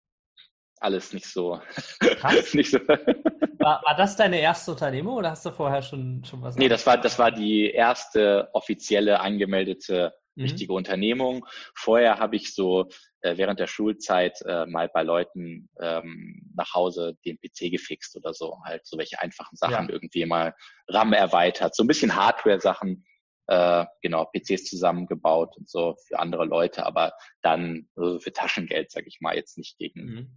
alles nicht so. *laughs* nicht so. War, war das deine erste Unternehmung oder hast du vorher schon, schon was? Nee, das war, das war die erste offizielle angemeldete mhm. richtige Unternehmung. Vorher habe ich so äh, während der Schulzeit äh, mal bei Leuten ähm, nach Hause den PC gefixt oder so, halt so welche einfachen Sachen ja. irgendwie mal RAM erweitert, so ein bisschen Hardware-Sachen, äh, genau, PCs zusammengebaut und so für andere Leute, aber dann also für Taschengeld, sag ich mal, jetzt nicht gegen, mhm.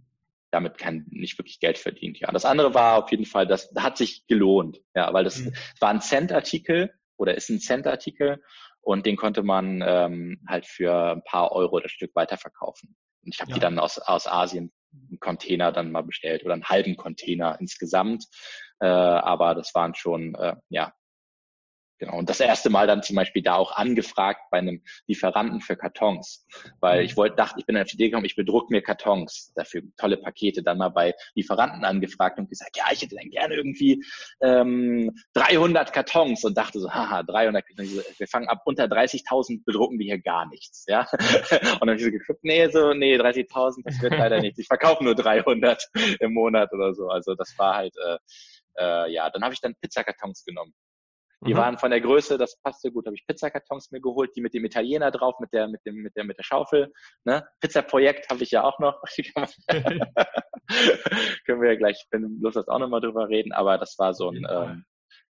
Damit kein, nicht wirklich Geld verdient. Ja, das andere war auf jeden Fall, das hat sich gelohnt, ja, weil das mhm. war ein Cent-Artikel oder ist ein Cent-Artikel und den konnte man ähm, halt für ein paar Euro das Stück weiterverkaufen. Und ich habe ja. die dann aus, aus Asien einen Container dann mal bestellt oder einen halben Container insgesamt. Äh, aber das waren schon äh, ja Genau. Und das erste Mal dann zum Beispiel da auch angefragt bei einem Lieferanten für Kartons, weil ich wollte, dachte, ich bin auf die Idee gekommen, ich bedruck mir Kartons dafür tolle Pakete, dann mal bei Lieferanten angefragt und gesagt, ja, ich hätte dann gerne irgendwie ähm, 300 Kartons und dachte so, haha, 300, wir fangen ab unter 30.000 bedrucken wir hier gar nichts, ja. *laughs* Und dann habe ich so geguckt, nee, so, nee, 30.000, das wird leider nichts. Ich verkaufe nur 300 im Monat oder so. Also das war halt, äh, äh, ja, dann habe ich dann Pizzakartons genommen die mhm. waren von der Größe, das passte gut. Habe ich Pizzakartons mir geholt, die mit dem Italiener drauf, mit der, mit dem, mit der, mit der Schaufel. Ne? Pizza-Projekt habe ich ja auch noch. *laughs* Können wir ja gleich, wenn Lust hast, auch nochmal drüber reden. Aber das war so ein ähm,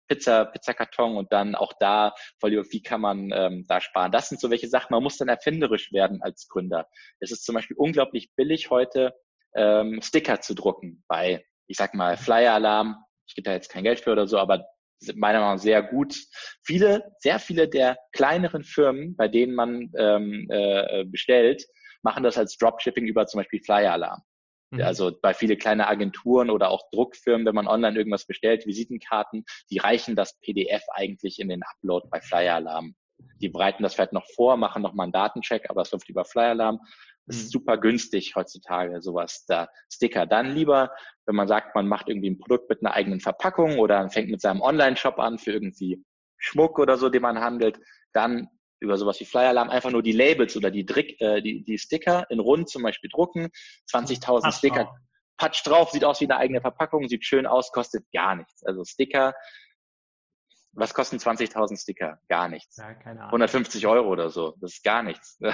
Pizza, Pizzakarton und dann auch da, wie kann man ähm, da sparen? Das sind so welche Sachen. Man muss dann erfinderisch werden als Gründer. Es ist zum Beispiel unglaublich billig heute ähm, Sticker zu drucken bei, ich sag mal, Flyer Alarm. Ich gebe da jetzt kein Geld für oder so, aber meiner Meinung nach sehr gut. Viele, sehr viele der kleineren Firmen, bei denen man ähm, äh, bestellt, machen das als Dropshipping über zum Beispiel Flyer Alarm. Mhm. Also bei viele kleine Agenturen oder auch Druckfirmen, wenn man online irgendwas bestellt, Visitenkarten, die reichen das PDF eigentlich in den Upload bei Flyer Alarm. Die bereiten das vielleicht noch vor, machen nochmal einen Datencheck, aber es läuft über Flyer Alarm. Ist mhm. super günstig heutzutage, sowas da. Sticker. Dann lieber, wenn man sagt, man macht irgendwie ein Produkt mit einer eigenen Verpackung oder fängt mit seinem Online-Shop an für irgendwie Schmuck oder so, den man handelt, dann über sowas wie Flyer-Alarm einfach nur die Labels oder die, Drick, äh, die, die Sticker in rund zum Beispiel drucken. 20.000 Sticker, Patsch drauf, sieht aus wie eine eigene Verpackung, sieht schön aus, kostet gar nichts. Also Sticker was kosten 20.000 Sticker? Gar nichts. Ja, keine Ahnung. 150 Euro oder so. Das ist gar nichts. *laughs*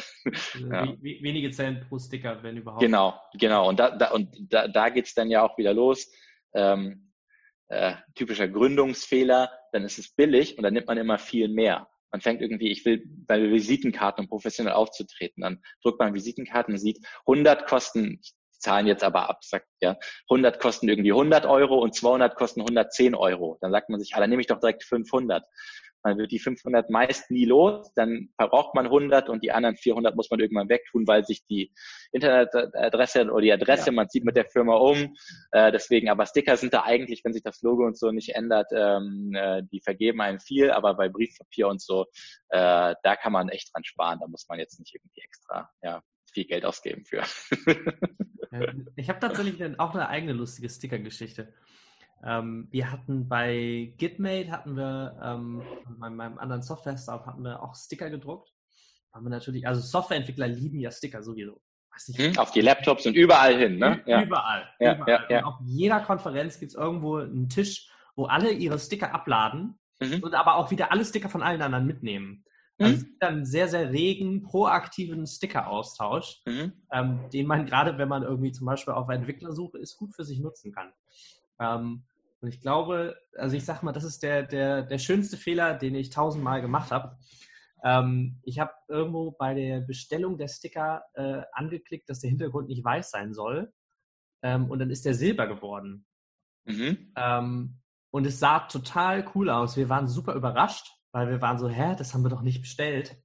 Also ja. Wenige Cent pro Sticker, wenn überhaupt. Genau, genau. Und da, da, und da, da geht's dann ja auch wieder los. Ähm, äh, typischer Gründungsfehler, dann ist es billig und dann nimmt man immer viel mehr. Man fängt irgendwie, ich will bei Visitenkarten, um professionell aufzutreten, dann drückt man Visitenkarten, sieht 100 kosten, zahlen jetzt aber ab, sagt ja, 100 kosten irgendwie 100 Euro und 200 kosten 110 Euro. Dann sagt man sich, ah, dann nehme ich doch direkt 500. Man wird die 500 meist nie los, dann verbraucht man 100 und die anderen 400 muss man irgendwann wegtun, weil sich die Internetadresse oder die Adresse, ja. man zieht mit der Firma um. Äh, deswegen, aber Sticker sind da eigentlich, wenn sich das Logo und so nicht ändert, ähm, äh, die vergeben einem viel, aber bei Briefpapier und so, äh, da kann man echt dran sparen. Da muss man jetzt nicht irgendwie extra ja, viel Geld ausgeben für. ich habe tatsächlich auch eine eigene lustige Sticker-Geschichte. Ähm, wir hatten bei Gitmate hatten wir, ähm, bei meinem anderen Software-Startup hatten wir auch Sticker gedruckt. Haben wir natürlich, also Softwareentwickler lieben ja Sticker sowieso. Nicht, hm, auf die Laptops und überall hin, ne? Ja. Überall. Ja, überall. Ja. Auf jeder Konferenz gibt es irgendwo einen Tisch, wo alle ihre Sticker abladen mhm. und aber auch wieder alle Sticker von allen anderen mitnehmen. Also mhm. dann sehr, sehr regen, proaktiven Sticker-Austausch, mhm. ähm, den man gerade, wenn man irgendwie zum Beispiel auf Entwicklersuche ist, gut für sich nutzen kann. Ähm, und ich glaube, also ich sag mal, das ist der, der, der schönste Fehler, den ich tausendmal gemacht habe. Ähm, ich habe irgendwo bei der Bestellung der Sticker äh, angeklickt, dass der Hintergrund nicht weiß sein soll. Ähm, und dann ist der silber geworden. Mhm. Ähm, und es sah total cool aus. Wir waren super überrascht weil wir waren so, hä, das haben wir doch nicht bestellt.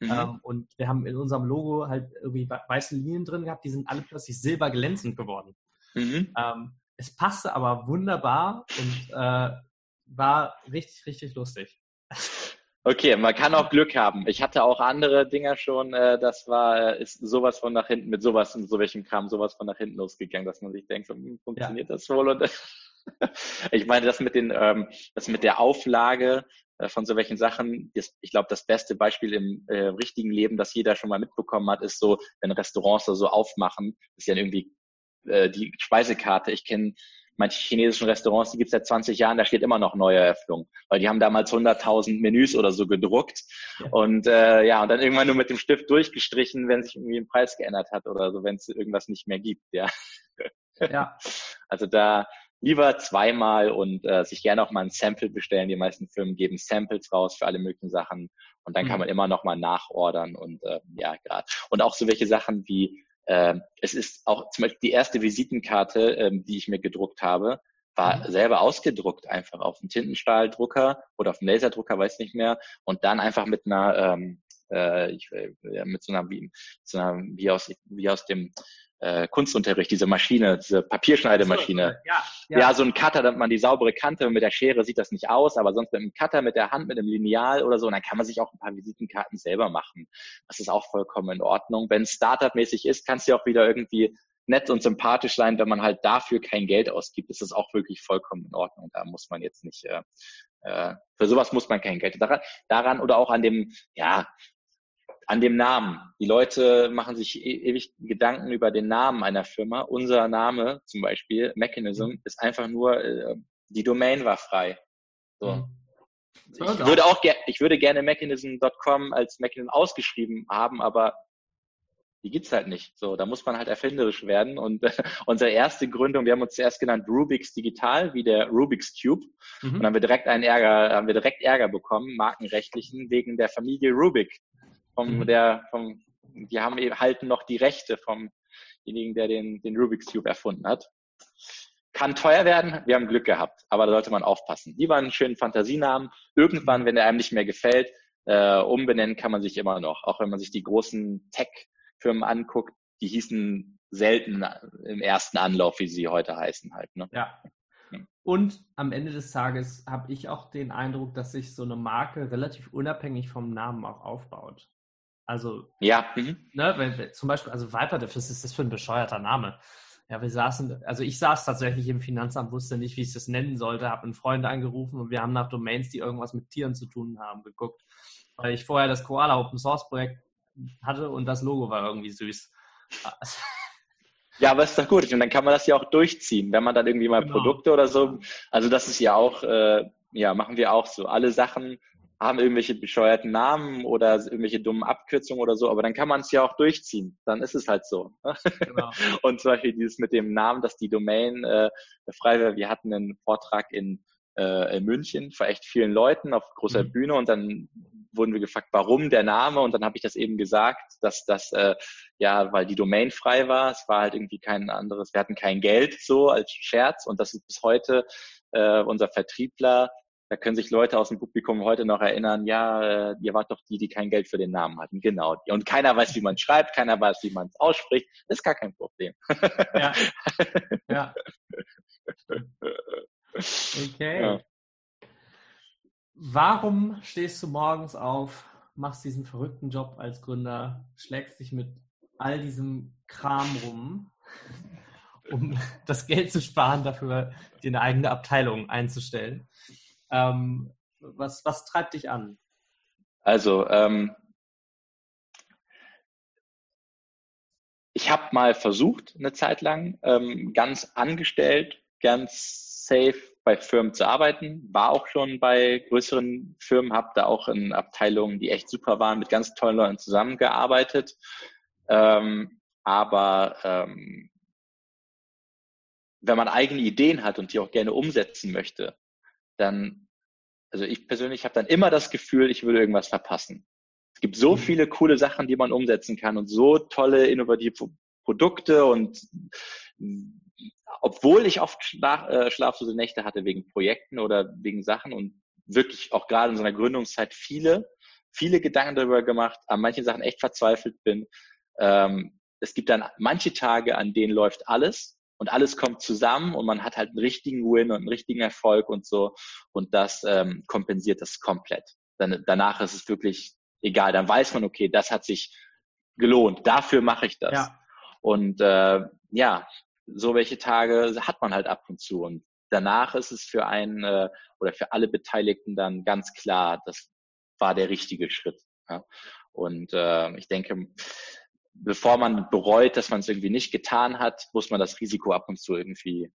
Mhm. Ähm, und wir haben in unserem Logo halt irgendwie weiße Linien drin gehabt, die sind alle plötzlich silber glänzend geworden. Mhm. Ähm, es passte aber wunderbar und äh, war richtig, richtig lustig. Okay, man kann auch Glück haben. Ich hatte auch andere Dinger schon, äh, das war, äh, ist sowas von nach hinten, mit sowas und so welchem Kram, sowas von nach hinten losgegangen, dass man sich denkt, so, hm, funktioniert ja. das wohl? Und *laughs* ich meine, das mit den, ähm, das mit der Auflage von so welchen Sachen, ich glaube, das beste Beispiel im äh, richtigen Leben, das jeder schon mal mitbekommen hat, ist so, wenn Restaurants so aufmachen, ist ja irgendwie äh, die Speisekarte. Ich kenne manche chinesischen Restaurants, die gibt es seit 20 Jahren, da steht immer noch neue Eröffnung, weil die haben damals 100.000 Menüs oder so gedruckt ja. und äh, ja, und dann irgendwann nur mit dem Stift durchgestrichen, wenn sich irgendwie ein Preis geändert hat oder so, wenn es irgendwas nicht mehr gibt, ja. Ja. *laughs* Also da lieber zweimal und äh, sich gerne auch mal ein Sample bestellen. Die meisten Firmen geben Samples raus für alle möglichen Sachen und dann mhm. kann man immer noch mal nachordern und äh, ja, gerade. Und auch so welche Sachen wie äh, es ist auch zum Beispiel die erste Visitenkarte, ähm, die ich mir gedruckt habe, war mhm. selber ausgedruckt, einfach auf dem Tintenstahldrucker oder auf dem Laserdrucker, weiß nicht mehr, und dann einfach mit einer, ähm, äh, ich, äh, mit so einer, wie, so einer, wie aus, wie aus dem äh, Kunstunterricht, diese Maschine, diese Papierschneidemaschine. So, ja, ja. ja, so ein Cutter, damit man die saubere Kante, mit der Schere sieht das nicht aus, aber sonst mit einem Cutter, mit der Hand, mit einem Lineal oder so, und dann kann man sich auch ein paar Visitenkarten selber machen. Das ist auch vollkommen in Ordnung. Wenn es Startup-mäßig ist, kannst du auch wieder irgendwie nett und sympathisch sein, wenn man halt dafür kein Geld ausgibt. Das ist auch wirklich vollkommen in Ordnung. Da muss man jetzt nicht, äh, äh, für sowas muss man kein Geld daran, daran oder auch an dem, ja, an dem Namen. Die Leute machen sich e ewig Gedanken über den Namen einer Firma. Unser Name zum Beispiel, Mechanism, mhm. ist einfach nur, äh, die Domain war frei. So. Mhm. Ich würde auch ich würde gerne mechanism.com als Mechanism ausgeschrieben haben, aber die gibt's halt nicht. So, da muss man halt erfinderisch werden. Und äh, *laughs* unsere erste Gründung, wir haben uns zuerst genannt Rubik's Digital, wie der Rubik's Cube. Mhm. Und dann haben wir direkt einen Ärger, haben wir direkt Ärger bekommen, markenrechtlichen, wegen der Familie Rubik vom mhm. der vom die haben eben halten noch die Rechte vomjenigen, der den den Rubik's Cube erfunden hat. Kann teuer werden, wir haben Glück gehabt, aber da sollte man aufpassen. Die waren einen schönen Fantasienamen. Irgendwann, wenn der einem nicht mehr gefällt, äh, umbenennen kann man sich immer noch. Auch wenn man sich die großen Tech-Firmen anguckt, die hießen selten im ersten Anlauf, wie sie heute heißen halt. Ne? Ja. Und am Ende des Tages habe ich auch den Eindruck, dass sich so eine Marke relativ unabhängig vom Namen auch aufbaut. Also, ja. Mhm. Ne, wenn, zum Beispiel, also Viperdiff, was ist das für ein bescheuerter Name? Ja, wir saßen, also ich saß tatsächlich im Finanzamt, wusste nicht, wie ich das nennen sollte, habe einen Freund angerufen und wir haben nach Domains, die irgendwas mit Tieren zu tun haben, geguckt. Weil ich vorher das Koala Open Source Projekt hatte und das Logo war irgendwie süß. Ja, aber ist doch gut. Und dann kann man das ja auch durchziehen, wenn man dann irgendwie mal genau. Produkte oder so. Also das ist ja auch, äh, ja, machen wir auch so. Alle Sachen haben irgendwelche bescheuerten Namen oder irgendwelche dummen Abkürzungen oder so, aber dann kann man es ja auch durchziehen. Dann ist es halt so. Genau. *laughs* Und zum Beispiel dieses mit dem Namen, dass die Domain äh, frei wäre. Wir hatten einen Vortrag in, äh, in München vor echt vielen Leuten auf großer mhm. Bühne und dann wurden wir gefragt, warum der Name und dann habe ich das eben gesagt, dass das äh, ja, weil die Domain frei war. Es war halt irgendwie kein anderes. Wir hatten kein Geld so als Scherz und das ist bis heute äh, unser Vertriebler da können sich Leute aus dem Publikum heute noch erinnern, ja, äh, ihr wart doch die, die kein Geld für den Namen hatten. Genau. Und keiner weiß, wie man schreibt, keiner weiß, wie man es ausspricht. Das ist gar kein Problem. Ja. *laughs* ja. Okay. Ja. Warum stehst du morgens auf, machst diesen verrückten Job als Gründer, schlägst dich mit all diesem Kram rum, um das Geld zu sparen, dafür dir eine eigene Abteilung einzustellen? Ähm, was, was treibt dich an? Also, ähm, ich habe mal versucht, eine Zeit lang ähm, ganz angestellt, ganz safe bei Firmen zu arbeiten, war auch schon bei größeren Firmen, habe da auch in Abteilungen, die echt super waren, mit ganz tollen Leuten zusammengearbeitet. Ähm, aber ähm, wenn man eigene Ideen hat und die auch gerne umsetzen möchte, dann, also ich persönlich habe dann immer das Gefühl, ich würde irgendwas verpassen. Es gibt so mhm. viele coole Sachen, die man umsetzen kann und so tolle, innovative Produkte und obwohl ich oft schlaf, äh, schlaflose Nächte hatte wegen Projekten oder wegen Sachen und wirklich auch gerade in so einer Gründungszeit viele, viele Gedanken darüber gemacht, an manchen Sachen echt verzweifelt bin. Ähm, es gibt dann manche Tage, an denen läuft alles und alles kommt zusammen und man hat halt einen richtigen Win und einen richtigen Erfolg und so und das ähm, kompensiert das komplett. Dann, danach ist es wirklich egal, dann weiß man, okay, das hat sich gelohnt, dafür mache ich das. Ja. Und äh, ja, so welche Tage hat man halt ab und zu und danach ist es für einen äh, oder für alle Beteiligten dann ganz klar, das war der richtige Schritt. Ja. Und äh, ich denke, bevor man bereut, dass man es irgendwie nicht getan hat, muss man das Risiko ab und zu irgendwie,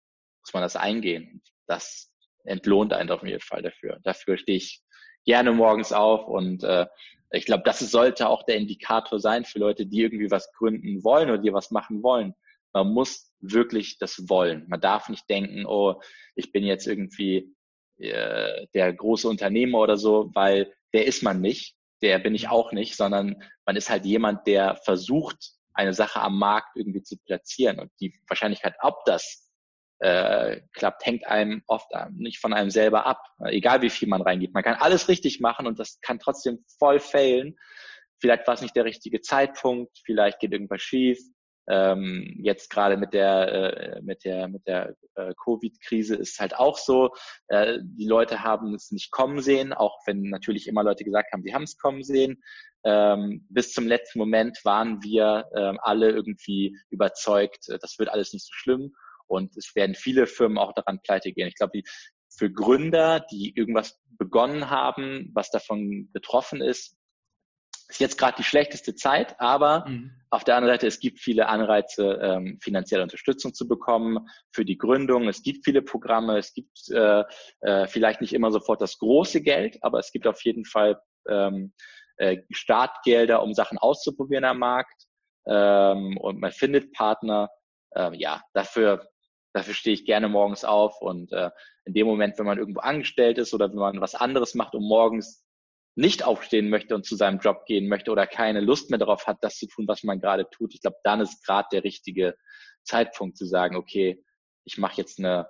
muss man das eingehen. Das entlohnt einen auf jeden Fall dafür. Dafür stehe ich gerne morgens auf und äh, ich glaube, das sollte auch der Indikator sein für Leute, die irgendwie was gründen wollen oder die was machen wollen. Man muss wirklich das wollen. Man darf nicht denken, oh, ich bin jetzt irgendwie äh, der große Unternehmer oder so, weil der ist man nicht der bin ich auch nicht, sondern man ist halt jemand, der versucht, eine Sache am Markt irgendwie zu platzieren. Und die Wahrscheinlichkeit, ob das äh, klappt, hängt einem oft nicht von einem selber ab. Egal wie viel man reingibt. Man kann alles richtig machen und das kann trotzdem voll failen. Vielleicht war es nicht der richtige Zeitpunkt, vielleicht geht irgendwas schief. Ähm, jetzt gerade mit der äh, mit der mit der äh, Covid-Krise ist halt auch so. Äh, die Leute haben es nicht kommen sehen, auch wenn natürlich immer Leute gesagt haben, sie haben es kommen sehen. Ähm, bis zum letzten Moment waren wir ähm, alle irgendwie überzeugt, äh, das wird alles nicht so schlimm und es werden viele Firmen auch daran pleite gehen. Ich glaube, für Gründer, die irgendwas begonnen haben, was davon betroffen ist, ist jetzt gerade die schlechteste Zeit, aber mhm. auf der anderen Seite, es gibt viele Anreize, ähm, finanzielle Unterstützung zu bekommen für die Gründung. Es gibt viele Programme, es gibt äh, äh, vielleicht nicht immer sofort das große Geld, aber es gibt auf jeden Fall ähm, äh, Startgelder, um Sachen auszuprobieren am Markt. Ähm, und man findet Partner. Äh, ja, dafür, dafür stehe ich gerne morgens auf und äh, in dem Moment, wenn man irgendwo angestellt ist oder wenn man was anderes macht, um morgens nicht aufstehen möchte und zu seinem Job gehen möchte oder keine Lust mehr darauf hat, das zu tun, was man gerade tut, ich glaube, dann ist gerade der richtige Zeitpunkt zu sagen, okay, ich mache jetzt eine,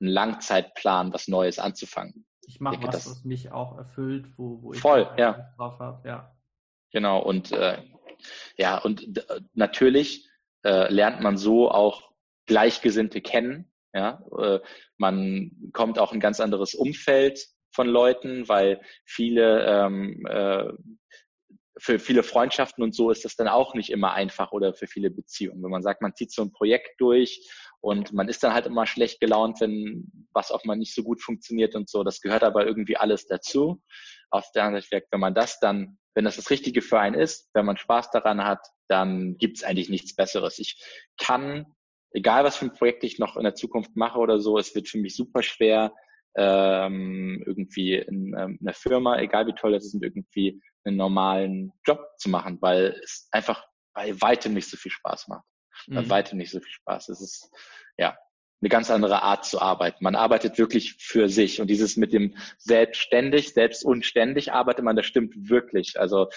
einen Langzeitplan, was Neues anzufangen. Ich mache was, das, was mich auch erfüllt, wo, wo ich voll, ja. drauf habe. Ja. Genau, und äh, ja, und natürlich äh, lernt man so auch Gleichgesinnte kennen. Ja, äh, man kommt auch ein ganz anderes Umfeld von Leuten, weil viele ähm, äh, für viele Freundschaften und so ist das dann auch nicht immer einfach oder für viele Beziehungen. Wenn man sagt, man zieht so ein Projekt durch und man ist dann halt immer schlecht gelaunt, wenn was auch mal nicht so gut funktioniert und so. Das gehört aber irgendwie alles dazu. Auf der anderen Seite, wenn man das dann, wenn das das Richtige für einen ist, wenn man Spaß daran hat, dann gibt es eigentlich nichts Besseres. Ich kann, egal was für ein Projekt ich noch in der Zukunft mache oder so, es wird für mich super schwer, ähm, irgendwie in ähm, einer Firma, egal wie toll das ist, irgendwie einen normalen Job zu machen, weil es einfach bei weitem nicht so viel Spaß macht. Mhm. Bei weitem nicht so viel Spaß. Es ist ja eine ganz andere Art zu arbeiten. Man arbeitet wirklich für sich und dieses mit dem selbstständig, selbst unständig arbeitet man, das stimmt wirklich. Also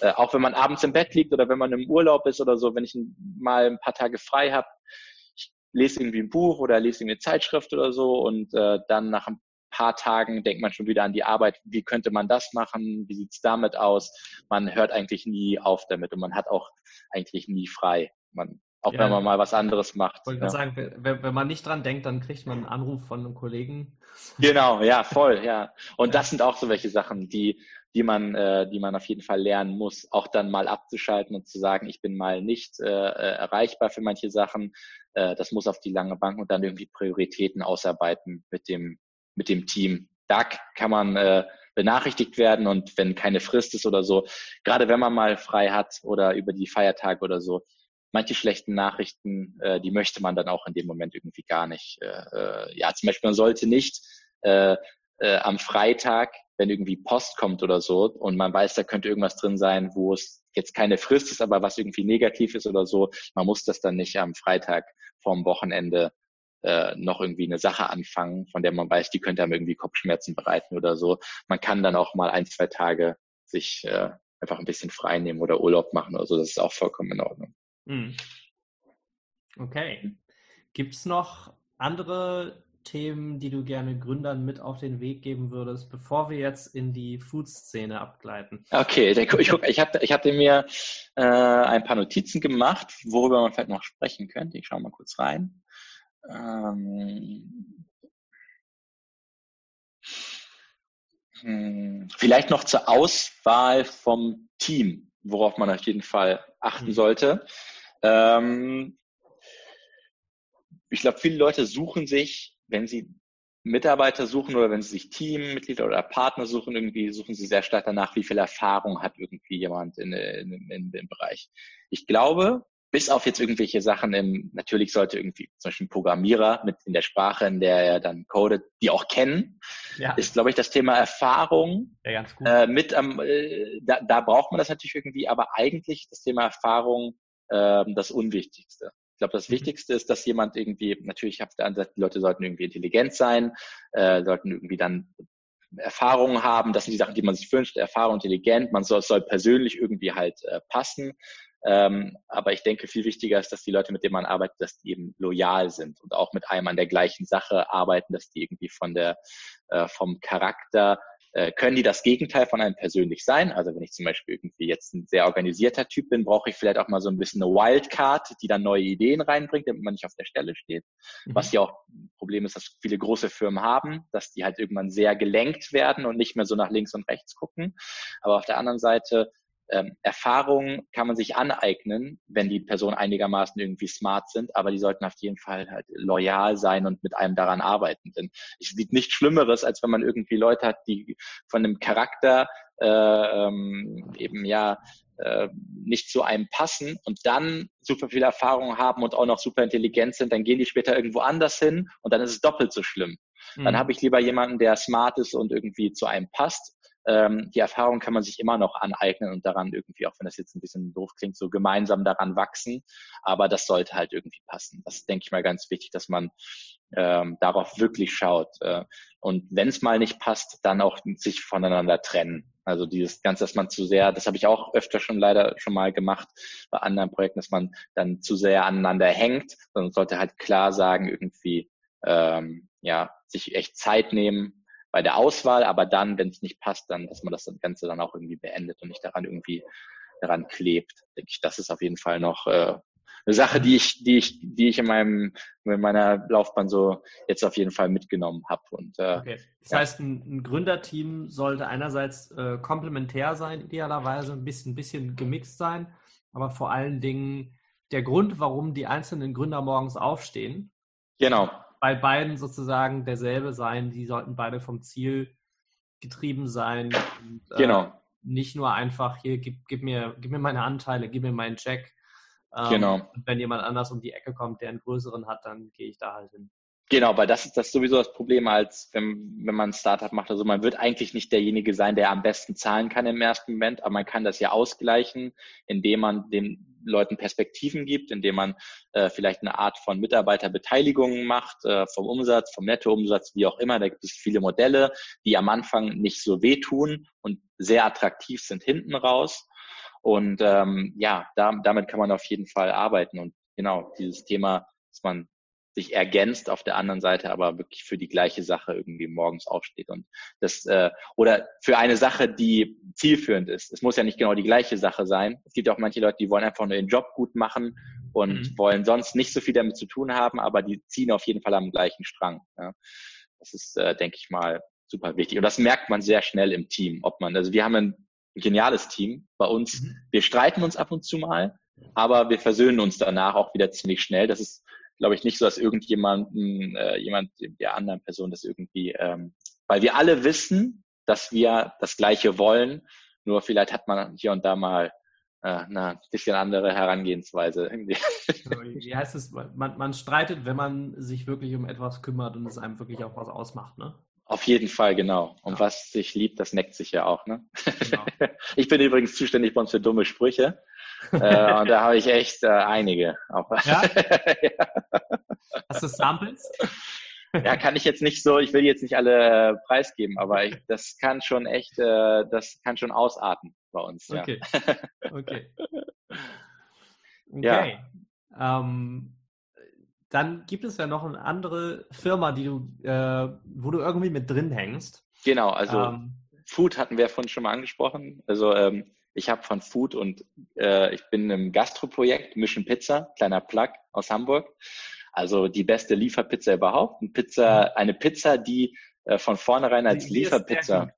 äh, auch wenn man abends im Bett liegt oder wenn man im Urlaub ist oder so, wenn ich mal ein paar Tage frei habe, lese irgendwie ein Buch oder lese irgendwie eine Zeitschrift oder so und äh, dann nach ein paar Tagen denkt man schon wieder an die Arbeit, wie könnte man das machen, wie sieht's damit aus. Man hört eigentlich nie auf damit und man hat auch eigentlich nie frei. Man, auch ja, wenn man mal was anderes macht. Wollte ja. sagen, wenn, wenn, man nicht dran denkt, dann kriegt man einen Anruf von einem Kollegen. Genau, ja, voll, ja. *laughs* Und ja. das sind auch so welche Sachen, die, die man, äh, die man auf jeden Fall lernen muss, auch dann mal abzuschalten und zu sagen, ich bin mal nicht äh, äh erreichbar für manche Sachen. Äh, das muss auf die lange Bank und dann irgendwie Prioritäten ausarbeiten mit dem mit dem Team. Da kann man äh, benachrichtigt werden und wenn keine Frist ist oder so, gerade wenn man mal frei hat oder über die Feiertage oder so, manche schlechten Nachrichten, äh, die möchte man dann auch in dem Moment irgendwie gar nicht. Äh, äh, ja, zum Beispiel man sollte nicht äh, äh, am Freitag, wenn irgendwie Post kommt oder so und man weiß, da könnte irgendwas drin sein, wo es jetzt keine Frist ist, aber was irgendwie negativ ist oder so, man muss das dann nicht am Freitag vorm Wochenende äh, noch irgendwie eine Sache anfangen, von der man weiß, die könnte einem irgendwie Kopfschmerzen bereiten oder so. Man kann dann auch mal ein, zwei Tage sich äh, einfach ein bisschen frei nehmen oder Urlaub machen oder so. Das ist auch vollkommen in Ordnung. Mhm. Okay. Gibt es noch andere Themen, die du gerne Gründern mit auf den Weg geben würdest, bevor wir jetzt in die Food-Szene abgleiten? Okay, ich, ich, ich, hab, ich hatte mir äh, ein paar Notizen gemacht, worüber man vielleicht noch sprechen könnte. Ich schaue mal kurz rein. Ähm, hm, vielleicht noch zur Auswahl vom Team, worauf man auf jeden Fall achten mhm. sollte. Ähm, ich glaube, viele Leute suchen sich, wenn sie Mitarbeiter suchen oder wenn sie sich Teammitglieder oder Partner suchen, irgendwie suchen sie sehr stark danach, wie viel Erfahrung hat irgendwie jemand in, in, in dem Bereich. Ich glaube, bis auf jetzt irgendwelche Sachen im, natürlich sollte irgendwie zum Beispiel ein Programmierer mit in der Sprache, in der er dann codet, die auch kennen, ja. ist, glaube ich, das Thema Erfahrung ja, äh, mit am, äh, da, da braucht man das natürlich irgendwie, aber eigentlich das Thema Erfahrung äh, das Unwichtigste glaube, das mhm. Wichtigste ist, dass jemand irgendwie, natürlich auf der anderen Seite, die Leute sollten irgendwie intelligent sein, äh, sollten irgendwie dann Erfahrungen haben, das sind die Sachen, die man sich wünscht, Erfahrung, intelligent, man soll, soll persönlich irgendwie halt äh, passen. Ähm, aber ich denke, viel wichtiger ist, dass die Leute, mit denen man arbeitet, dass die eben loyal sind und auch mit einem an der gleichen Sache arbeiten, dass die irgendwie von der, äh, vom Charakter äh, können die das Gegenteil von einem persönlich sein. Also wenn ich zum Beispiel irgendwie jetzt ein sehr organisierter Typ bin, brauche ich vielleicht auch mal so ein bisschen eine Wildcard, die dann neue Ideen reinbringt, damit man nicht auf der Stelle steht. Mhm. Was ja auch ein Problem ist, dass viele große Firmen haben, dass die halt irgendwann sehr gelenkt werden und nicht mehr so nach links und rechts gucken. Aber auf der anderen Seite ähm, Erfahrungen kann man sich aneignen, wenn die Personen einigermaßen irgendwie smart sind, aber die sollten auf jeden Fall halt loyal sein und mit einem daran arbeiten. Denn es sieht nichts Schlimmeres, als wenn man irgendwie Leute hat, die von einem Charakter äh, ähm, eben ja äh, nicht zu einem passen und dann super viel Erfahrung haben und auch noch super intelligent sind, dann gehen die später irgendwo anders hin und dann ist es doppelt so schlimm. Mhm. Dann habe ich lieber jemanden, der smart ist und irgendwie zu einem passt ähm, die Erfahrung kann man sich immer noch aneignen und daran irgendwie, auch wenn das jetzt ein bisschen doof klingt, so gemeinsam daran wachsen. Aber das sollte halt irgendwie passen. Das ist, denke ich mal, ganz wichtig, dass man ähm, darauf wirklich schaut. Äh, und wenn es mal nicht passt, dann auch sich voneinander trennen. Also dieses Ganze, dass man zu sehr, das habe ich auch öfter schon leider schon mal gemacht bei anderen Projekten, dass man dann zu sehr aneinander hängt, sondern sollte halt klar sagen, irgendwie, ähm, ja, sich echt Zeit nehmen, bei der Auswahl, aber dann, wenn es nicht passt, dann, dass man das Ganze dann auch irgendwie beendet und nicht daran irgendwie daran klebt. Denke ich, das ist auf jeden Fall noch äh, eine Sache, die ich, die ich, die ich in meinem, in meiner Laufbahn so jetzt auf jeden Fall mitgenommen habe. Und äh, okay. Das ja. heißt, ein, ein, Gründerteam sollte einerseits äh, komplementär sein, idealerweise ein bisschen, ein bisschen gemixt sein, aber vor allen Dingen der Grund, warum die einzelnen Gründer morgens aufstehen. Genau bei beiden sozusagen derselbe sein. Die sollten beide vom Ziel getrieben sein. Und, äh, genau. Nicht nur einfach hier, gib, gib, mir, gib mir meine Anteile, gib mir meinen Check. Ähm, genau. Und wenn jemand anders um die Ecke kommt, der einen größeren hat, dann gehe ich da halt hin. Genau, weil das ist das ist sowieso das Problem, als wenn, wenn man ein Startup macht. Also man wird eigentlich nicht derjenige sein, der am besten zahlen kann im ersten Moment, aber man kann das ja ausgleichen, indem man den Leuten Perspektiven gibt, indem man äh, vielleicht eine Art von Mitarbeiterbeteiligung macht, äh, vom Umsatz, vom Nettoumsatz, wie auch immer. Da gibt es viele Modelle, die am Anfang nicht so wehtun und sehr attraktiv sind hinten raus. Und ähm, ja, da, damit kann man auf jeden Fall arbeiten. Und genau, dieses Thema, dass man sich ergänzt auf der anderen Seite, aber wirklich für die gleiche Sache irgendwie morgens aufsteht und das äh, oder für eine Sache, die zielführend ist. Es muss ja nicht genau die gleiche Sache sein. Es gibt auch manche Leute, die wollen einfach nur den Job gut machen und mhm. wollen sonst nicht so viel damit zu tun haben, aber die ziehen auf jeden Fall am gleichen Strang. Ja. Das ist, äh, denke ich mal, super wichtig. Und das merkt man sehr schnell im Team, ob man, also wir haben ein geniales Team bei uns. Mhm. Wir streiten uns ab und zu mal, aber wir versöhnen uns danach auch wieder ziemlich schnell. Das ist glaube ich, nicht so, dass irgendjemanden, äh, jemand der anderen Person das irgendwie, ähm, weil wir alle wissen, dass wir das Gleiche wollen, nur vielleicht hat man hier und da mal äh, eine bisschen andere Herangehensweise. Irgendwie. Wie heißt es? Man, man streitet, wenn man sich wirklich um etwas kümmert und es einem wirklich auch was ausmacht, ne? Auf jeden Fall, genau. Und ja. was sich liebt, das neckt sich ja auch, ne? Genau. *laughs* Ich bin übrigens zuständig bei uns für dumme Sprüche äh, und da habe ich echt äh, einige. Ja? *laughs* ja? Hast du Samples? Ja, kann ich jetzt nicht so, ich will jetzt nicht alle äh, preisgeben, aber ich, das kann schon echt, äh, das kann schon ausarten bei uns. Okay. Ja. Okay. Okay. Ja. Ähm, dann gibt es ja noch eine andere Firma, die du, äh, wo du irgendwie mit drin hängst. Genau, also ähm, Food hatten wir vorhin schon mal angesprochen. Also ähm, ich habe von Food und äh, ich bin im Gastroprojekt Mission Pizza, kleiner Plug aus Hamburg. Also die beste Lieferpizza überhaupt. Eine Pizza, mhm. eine Pizza, die äh, von vornherein als Lieferpizza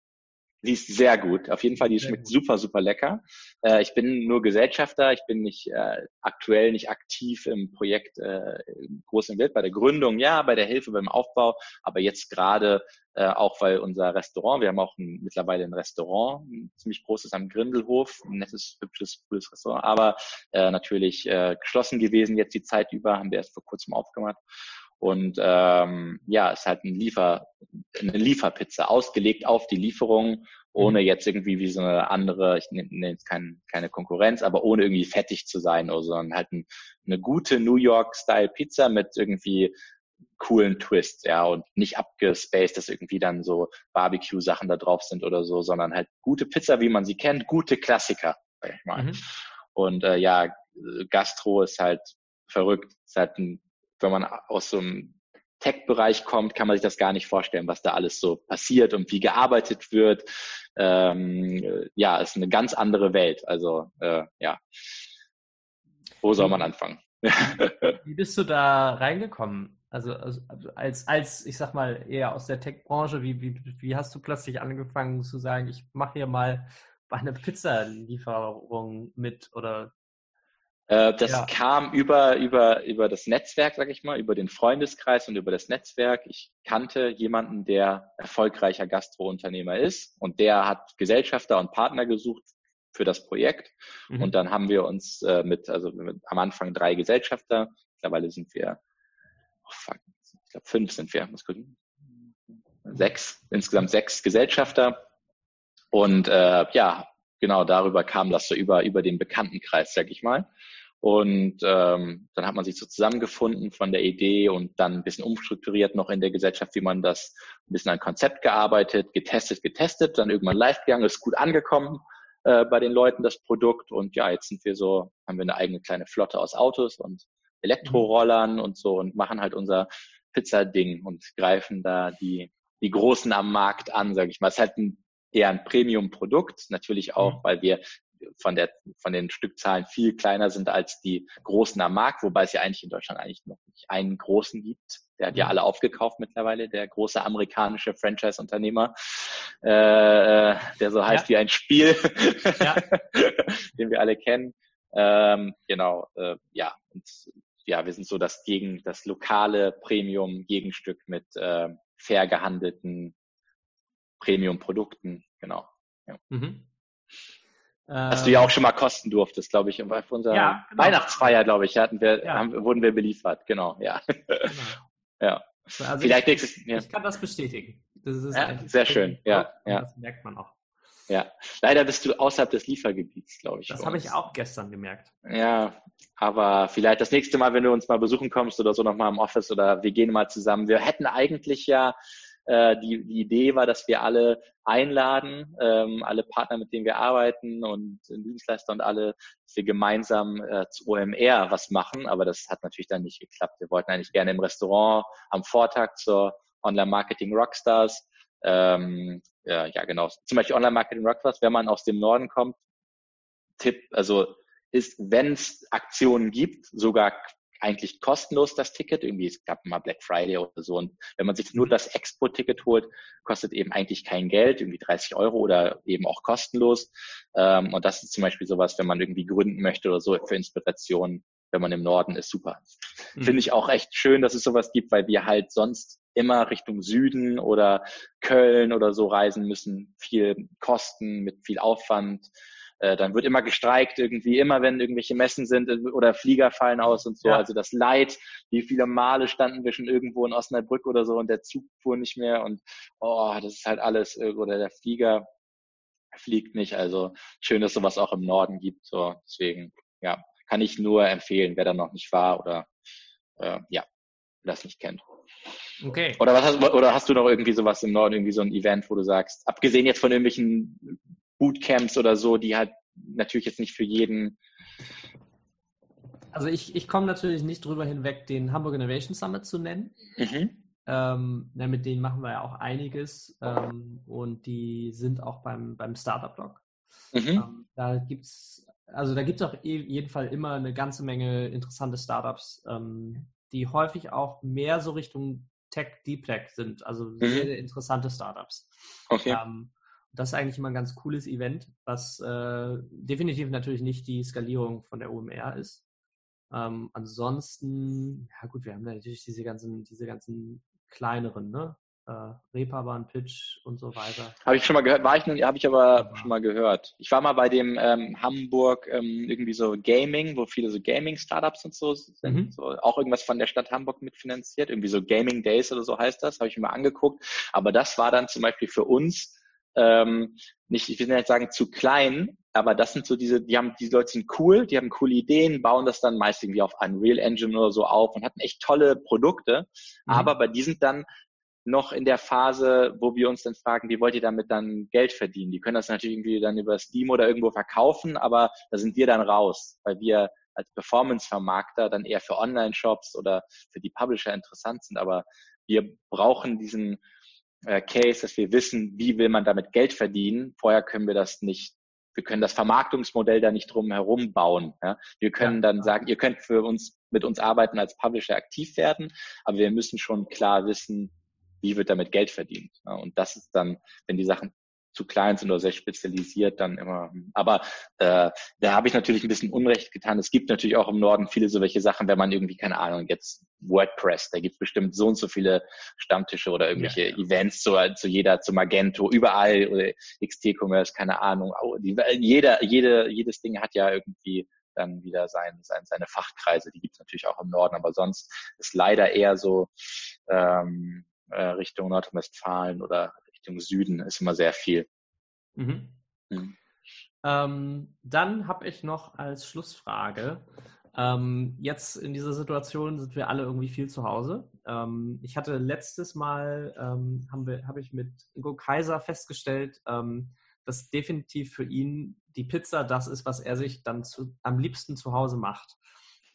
die ist sehr gut. Auf jeden Fall, die sehr schmeckt gut. super, super lecker. Äh, ich bin nur Gesellschafter. Ich bin nicht äh, aktuell nicht aktiv im Projekt äh, groß im Welt. Bei der Gründung, ja, bei der Hilfe beim Aufbau, aber jetzt gerade äh, auch weil unser Restaurant, wir haben auch ein, mittlerweile ein Restaurant, ein ziemlich großes am Grindelhof, ein nettes, hübsches, cooles Restaurant, aber äh, natürlich äh, geschlossen gewesen jetzt die Zeit über, haben wir erst vor kurzem aufgemacht. Und ähm, ja, ist halt ein Liefer, eine Lieferpizza, ausgelegt auf die Lieferung, ohne mhm. jetzt irgendwie wie so eine andere, ich nenne jetzt kein, keine Konkurrenz, aber ohne irgendwie fettig zu sein oder so, sondern halt ein, eine gute New York-Style-Pizza mit irgendwie coolen Twist, ja, und nicht abgespaced, dass irgendwie dann so Barbecue-Sachen da drauf sind oder so, sondern halt gute Pizza, wie man sie kennt, gute Klassiker, sag ich mal. Mhm. Und äh, ja, Gastro ist halt verrückt, ist halt ein wenn man aus so einem Tech-Bereich kommt, kann man sich das gar nicht vorstellen, was da alles so passiert und wie gearbeitet wird. Ähm, ja, ist eine ganz andere Welt. Also äh, ja, wo soll man anfangen? *laughs* wie bist du da reingekommen? Also, also als, als, ich sag mal, eher aus der Tech-Branche, wie, wie, wie hast du plötzlich angefangen zu sagen, ich mache hier mal eine Pizzalieferung mit oder äh, das ja. kam über, über, über das Netzwerk, sag ich mal, über den Freundeskreis und über das Netzwerk. Ich kannte jemanden, der erfolgreicher Gastrounternehmer ist und der hat Gesellschafter und Partner gesucht für das Projekt. Mhm. Und dann haben wir uns äh, mit, also mit, am Anfang drei Gesellschafter, mittlerweile sind wir, oh fuck, ich glaube fünf sind wir, muss gucken. Sechs, insgesamt sechs Gesellschafter. Und äh, ja, genau darüber kam das so über, über den Bekanntenkreis, sag ich mal. Und ähm, dann hat man sich so zusammengefunden von der Idee und dann ein bisschen umstrukturiert noch in der Gesellschaft, wie man das ein bisschen an Konzept gearbeitet, getestet, getestet, dann irgendwann live gegangen, ist gut angekommen äh, bei den Leuten das Produkt und ja, jetzt sind wir so, haben wir eine eigene kleine Flotte aus Autos und Elektrorollern und so und machen halt unser Pizza-Ding und greifen da die, die Großen am Markt an, sage ich mal. Es ist halt ein eher ein Premium-Produkt, natürlich auch, mhm. weil wir von der, von den Stückzahlen viel kleiner sind als die großen am Markt, wobei es ja eigentlich in Deutschland eigentlich noch nicht einen großen gibt. Der hat ja mhm. alle aufgekauft mittlerweile, der große amerikanische Franchise-Unternehmer, äh, der so heißt ja. wie ein Spiel, ja. *laughs* den wir alle kennen. Ähm, genau, äh, ja, und ja, wir sind so das gegen das lokale Premium-Gegenstück mit äh, fair gehandelten Premium-Produkten, genau. Ja. Mhm. Was du ja auch schon mal kosten durftest, glaube ich. Bei unserer ja, genau. Weihnachtsfeier, glaube ich, hatten wir, ja. haben, wurden wir beliefert. Genau, ja. Genau. *laughs* ja. Also Vielleicht ich, nächstes, ja. ich kann das bestätigen. Das sehr schön, ja, ja. Das merkt man auch. Ja, leider bist du außerhalb des Liefergebiets, glaube ich. Das habe ich auch gestern gemerkt. Ja, aber vielleicht das nächste Mal, wenn du uns mal besuchen kommst oder so nochmal im Office oder wir gehen mal zusammen. Wir hätten eigentlich ja äh, die, die Idee war, dass wir alle einladen, ähm, alle Partner, mit denen wir arbeiten und Dienstleister und alle, dass wir gemeinsam äh, zu OMR was machen, aber das hat natürlich dann nicht geklappt. Wir wollten eigentlich gerne im Restaurant am Vortag zur Online-Marketing Rockstars ähm, ja, ja, genau. Zum Beispiel Online-Marketing Rockstars, wenn man aus dem Norden kommt, Tipp, also ist, wenn es Aktionen gibt, sogar eigentlich kostenlos das Ticket. Irgendwie, es gab mal Black Friday oder so. Und wenn man sich nur das Expo-Ticket holt, kostet eben eigentlich kein Geld, irgendwie 30 Euro oder eben auch kostenlos. Ähm, und das ist zum Beispiel sowas, wenn man irgendwie gründen möchte oder so für Inspiration, wenn man im Norden ist, super. Mhm. Finde ich auch echt schön, dass es sowas gibt, weil wir halt sonst immer Richtung Süden oder Köln oder so reisen müssen, viel Kosten mit viel Aufwand. Äh, dann wird immer gestreikt irgendwie, immer wenn irgendwelche Messen sind äh, oder Flieger fallen aus und so. Ja. Also das Leid, wie viele Male standen wir schon irgendwo in Osnabrück oder so und der Zug fuhr nicht mehr und oh, das ist halt alles, äh, oder der Flieger fliegt nicht. Also schön, dass sowas auch im Norden gibt. So, deswegen, ja, kann ich nur empfehlen, wer da noch nicht war oder äh, ja, wer das nicht kennt. Okay. Oder was hast, oder hast du noch irgendwie sowas im Norden, irgendwie so ein Event, wo du sagst, abgesehen jetzt von irgendwelchen Bootcamps oder so, die halt natürlich jetzt nicht für jeden. Also ich, ich komme natürlich nicht drüber hinweg, den Hamburg Innovation Summit zu nennen. Mhm. Ähm, ja, mit denen machen wir ja auch einiges ähm, und die sind auch beim, beim Startup-Blog. Mhm. Ähm, da gibt's also da gibt es auf jeden Fall immer eine ganze Menge interessante Startups, ähm, die häufig auch mehr so Richtung Tech Deep Tech sind, also mhm. sehr, sehr interessante Startups. Okay. Ähm, das ist eigentlich immer ein ganz cooles Event, was äh, definitiv natürlich nicht die Skalierung von der OMR ist. Ähm, ansonsten, ja gut, wir haben natürlich diese ganzen, diese ganzen kleineren, ne? Äh, Reeperbahn, Pitch und so weiter. Habe ich schon mal gehört, war ich noch, habe ich aber ja. schon mal gehört. Ich war mal bei dem ähm, Hamburg ähm, irgendwie so Gaming, wo viele so Gaming-Startups und so sind, mhm. so, auch irgendwas von der Stadt Hamburg mitfinanziert, irgendwie so Gaming Days oder so heißt das, habe ich mir mal angeguckt. Aber das war dann zum Beispiel für uns ähm, nicht, ich will nicht sagen zu klein, aber das sind so diese, die haben, die Leute sind cool, die haben coole Ideen, bauen das dann meist irgendwie auf Unreal Engine oder so auf und hatten echt tolle Produkte. Mhm. Aber bei die sind dann noch in der Phase, wo wir uns dann fragen, wie wollt ihr damit dann Geld verdienen? Die können das natürlich irgendwie dann über Steam oder irgendwo verkaufen, aber da sind wir dann raus, weil wir als Performance-Vermarkter dann eher für Online-Shops oder für die Publisher interessant sind. Aber wir brauchen diesen Case, dass wir wissen, wie will man damit Geld verdienen. Vorher können wir das nicht wir können das Vermarktungsmodell da nicht drum herum bauen. Ja? Wir können dann sagen, ihr könnt für uns mit uns arbeiten als Publisher aktiv werden, aber wir müssen schon klar wissen, wie wird damit Geld verdient. Ja? Und das ist dann, wenn die Sachen zu klein sind oder sehr spezialisiert, dann immer. Aber äh, da habe ich natürlich ein bisschen Unrecht getan. Es gibt natürlich auch im Norden viele so welche Sachen, wenn man irgendwie, keine Ahnung, jetzt WordPress, da gibt es bestimmt so und so viele Stammtische oder irgendwelche ja, ja. Events zu, zu jeder, zu Magento, überall oder XT-Commerce, keine Ahnung. Jeder, jede, jedes Ding hat ja irgendwie dann wieder sein, sein, seine Fachkreise, die gibt es natürlich auch im Norden, aber sonst ist leider eher so ähm, äh, Richtung Nordrhein-Westfalen oder Richtung Süden ist immer sehr viel. Mhm. Mhm. Ähm, dann habe ich noch als Schlussfrage, ähm, jetzt in dieser Situation sind wir alle irgendwie viel zu Hause. Ähm, ich hatte letztes Mal, ähm, habe hab ich mit Ingo Kaiser festgestellt, ähm, dass definitiv für ihn die Pizza das ist, was er sich dann zu, am liebsten zu Hause macht.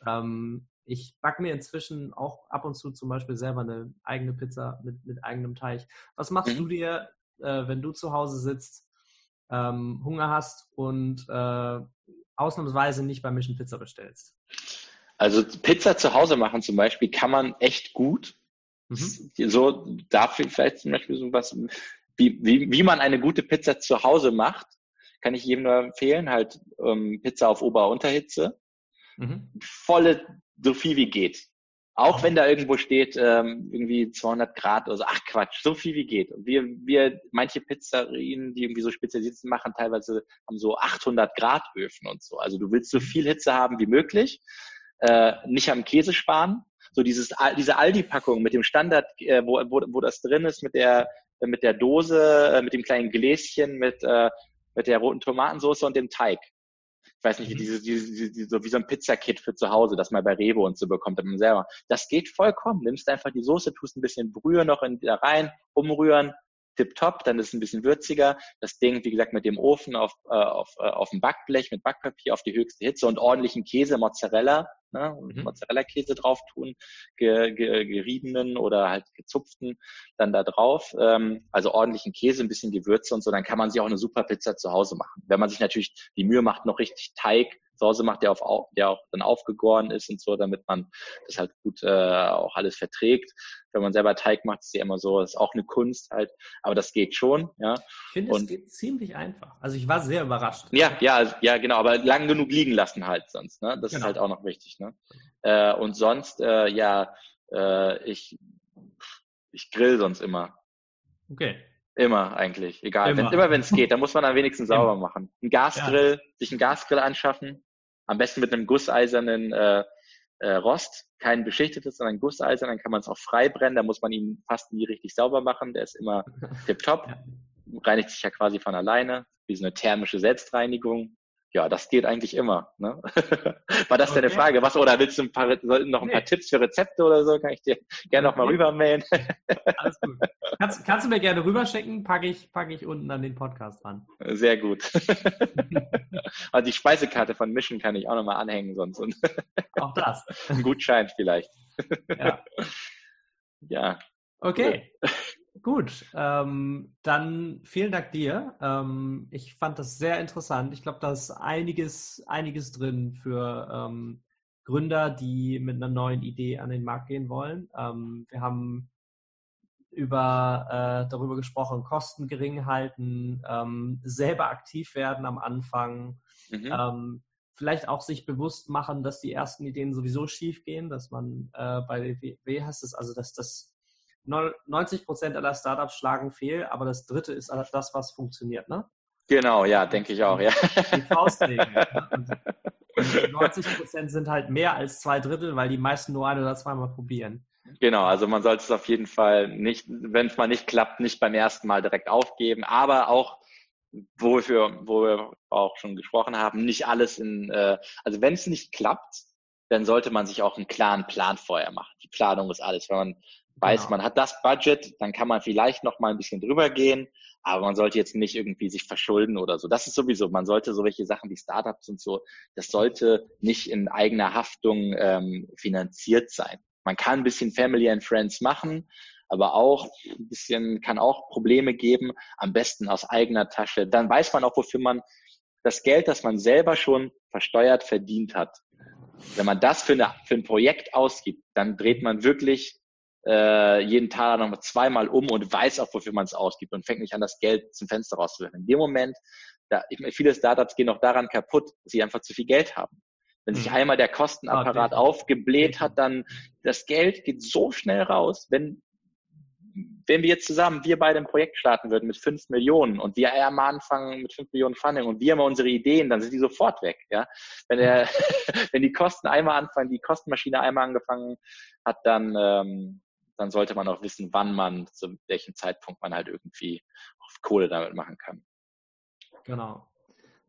Ähm, ich backe mir inzwischen auch ab und zu zum Beispiel selber eine eigene Pizza mit, mit eigenem Teig. Was machst mhm. du dir, äh, wenn du zu Hause sitzt, ähm, Hunger hast und äh, ausnahmsweise nicht bei Mission Pizza bestellst? Also Pizza zu Hause machen zum Beispiel kann man echt gut. Mhm. So dafür vielleicht zum Beispiel so was, wie, wie, wie man eine gute Pizza zu Hause macht, kann ich jedem nur empfehlen. Halt ähm, Pizza auf Ober-Unterhitze. Mhm. Volle so viel wie geht. Auch wenn da irgendwo steht, ähm, irgendwie 200 Grad oder so. Ach Quatsch, so viel wie geht. Und wir, wir, manche Pizzerien, die irgendwie so spezialisiert sind, machen teilweise, haben so 800 Grad Öfen und so. Also du willst so viel Hitze haben wie möglich, äh, nicht am Käse sparen. So dieses, diese Aldi-Packung mit dem Standard, äh, wo, wo, wo das drin ist, mit der, mit der Dose, äh, mit dem kleinen Gläschen, mit, äh, mit der roten Tomatensauce und dem Teig weiß nicht, diese, diese, diese, so wie so ein Pizzakit für zu Hause, das man bei Revo und so bekommt, man selber. Das geht vollkommen. Nimmst einfach die Soße, tust ein bisschen Brühe noch in, da rein, umrühren, tipptopp, dann ist es ein bisschen würziger. Das Ding, wie gesagt, mit dem Ofen auf, äh, auf, äh, auf dem Backblech mit Backpapier auf die höchste Hitze und ordentlichen Käse, Mozzarella, ne, mhm. Mozzarella-Käse drauf tun, ge, ge, geriebenen oder halt gezupften, dann da drauf. Ähm, also ordentlichen Käse, ein bisschen Gewürze und so, dann kann man sich auch eine super Pizza zu Hause machen. Wenn man sich natürlich die Mühe macht, noch richtig Teig zu Hause macht, der, auf, der auch dann aufgegoren ist und so, damit man das halt gut äh, auch alles verträgt. Wenn man selber Teig macht, ist ja immer so, das ist auch eine Kunst halt, aber das geht schon, ja. Ich finde, es geht ziemlich einfach. Also ich war sehr überrascht. Ja, ja, ja, genau, aber lang genug liegen lassen halt sonst, ne? Das genau. ist halt auch noch wichtig, ne? Äh, und sonst, äh, ja, äh, ich, ich grill sonst immer. Okay. Immer eigentlich, egal. Immer, wenn, immer wenn es geht, dann muss man am wenigsten *laughs* sauber machen. Ein Gasgrill, ja. sich einen Gasgrill anschaffen, am besten mit einem gusseisernen äh, äh, Rost, kein beschichtetes, sondern Gusseisen, dann kann man es auch frei brennen, da muss man ihn fast nie richtig sauber machen, der ist immer *laughs* tipptopp, ja. reinigt sich ja quasi von alleine, wie so eine thermische Selbstreinigung. Ja, das geht eigentlich immer. Ne? *laughs* War das okay. deine Frage? Was oder willst du ein paar, noch ein paar nee. Tipps für Rezepte oder so? Kann ich dir gerne noch mal rübermailen. *laughs* Alles gut. Kannst, kannst du mir gerne rüberschicken? Packe ich, packe ich unten an den Podcast dran. Sehr gut. Aber *laughs* die Speisekarte von Mission kann ich auch noch mal anhängen sonst. auch das. Ein Gutschein vielleicht. Ja. ja. Okay. Gut, ähm, dann vielen Dank dir. Ähm, ich fand das sehr interessant. Ich glaube, da ist einiges, einiges drin für ähm, Gründer, die mit einer neuen Idee an den Markt gehen wollen. Ähm, wir haben über, äh, darüber gesprochen, Kosten gering halten, ähm, selber aktiv werden am Anfang, mhm. ähm, vielleicht auch sich bewusst machen, dass die ersten Ideen sowieso schief gehen, dass man äh, bei WW heißt es, also dass das 90 Prozent aller Startups schlagen fehl, aber das dritte ist das, was funktioniert, ne? Genau, ja, denke ich auch, ja. Die Faustregel. Ne? 90 Prozent sind halt mehr als zwei Drittel, weil die meisten nur ein oder zweimal probieren. Genau, also man sollte es auf jeden Fall nicht, wenn es mal nicht klappt, nicht beim ersten Mal direkt aufgeben, aber auch wo wir, wo wir auch schon gesprochen haben, nicht alles in, äh, also wenn es nicht klappt, dann sollte man sich auch einen klaren Plan vorher machen. Die Planung ist alles. Wenn man weiß, genau. man hat das Budget, dann kann man vielleicht noch mal ein bisschen drüber gehen, aber man sollte jetzt nicht irgendwie sich verschulden oder so. Das ist sowieso, man sollte so welche Sachen wie Startups und so, das sollte nicht in eigener Haftung ähm, finanziert sein. Man kann ein bisschen Family and Friends machen, aber auch ein bisschen, kann auch Probleme geben, am besten aus eigener Tasche. Dann weiß man auch, wofür man das Geld, das man selber schon versteuert verdient hat. Wenn man das für, eine, für ein Projekt ausgibt, dann dreht man wirklich äh, jeden Tag noch zweimal um und weiß auch, wofür man es ausgibt und fängt nicht an, das Geld zum Fenster rauszuwerfen. In dem Moment, da, ich meine, viele Startups gehen auch daran kaputt, dass sie einfach zu viel Geld haben. Wenn sich mhm. einmal der Kostenapparat ah, aufgebläht hat, dann das Geld geht so schnell raus. Wenn, wenn wir jetzt zusammen, wir beide ein Projekt starten würden mit fünf Millionen und wir am Anfang mit fünf Millionen Funding und wir haben unsere Ideen, dann sind die sofort weg. Ja, wenn der, *laughs* wenn die Kosten einmal anfangen, die Kostenmaschine einmal angefangen hat, dann ähm, dann sollte man auch wissen, wann man, zu welchem Zeitpunkt man halt irgendwie auf Kohle damit machen kann. Genau.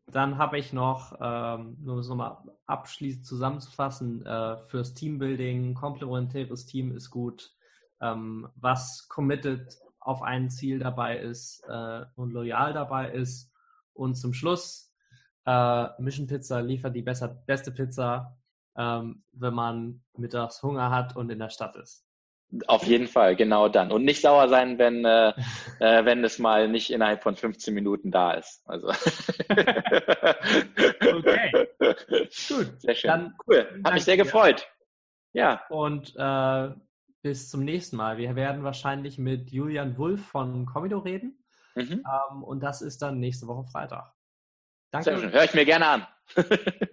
Dann habe ich noch, ähm, nur um es nochmal abschließend zusammenzufassen, äh, fürs Teambuilding, komplementäres Team ist gut, ähm, was committed auf ein Ziel dabei ist äh, und loyal dabei ist. Und zum Schluss, äh, Mission Pizza liefert die besser, beste Pizza, ähm, wenn man mittags Hunger hat und in der Stadt ist. Auf jeden Fall, genau dann. Und nicht sauer sein, wenn, äh, *laughs* äh, wenn es mal nicht innerhalb von 15 Minuten da ist. Also. *laughs* okay. *laughs* Gut. Sehr schön. Dann, cool. Hat mich sehr gefreut. Ja. Und äh, bis zum nächsten Mal. Wir werden wahrscheinlich mit Julian Wulff von Comido reden. Mhm. Ähm, und das ist dann nächste Woche Freitag. Danke. Sehr schön. Hör ich mir gerne an. *laughs*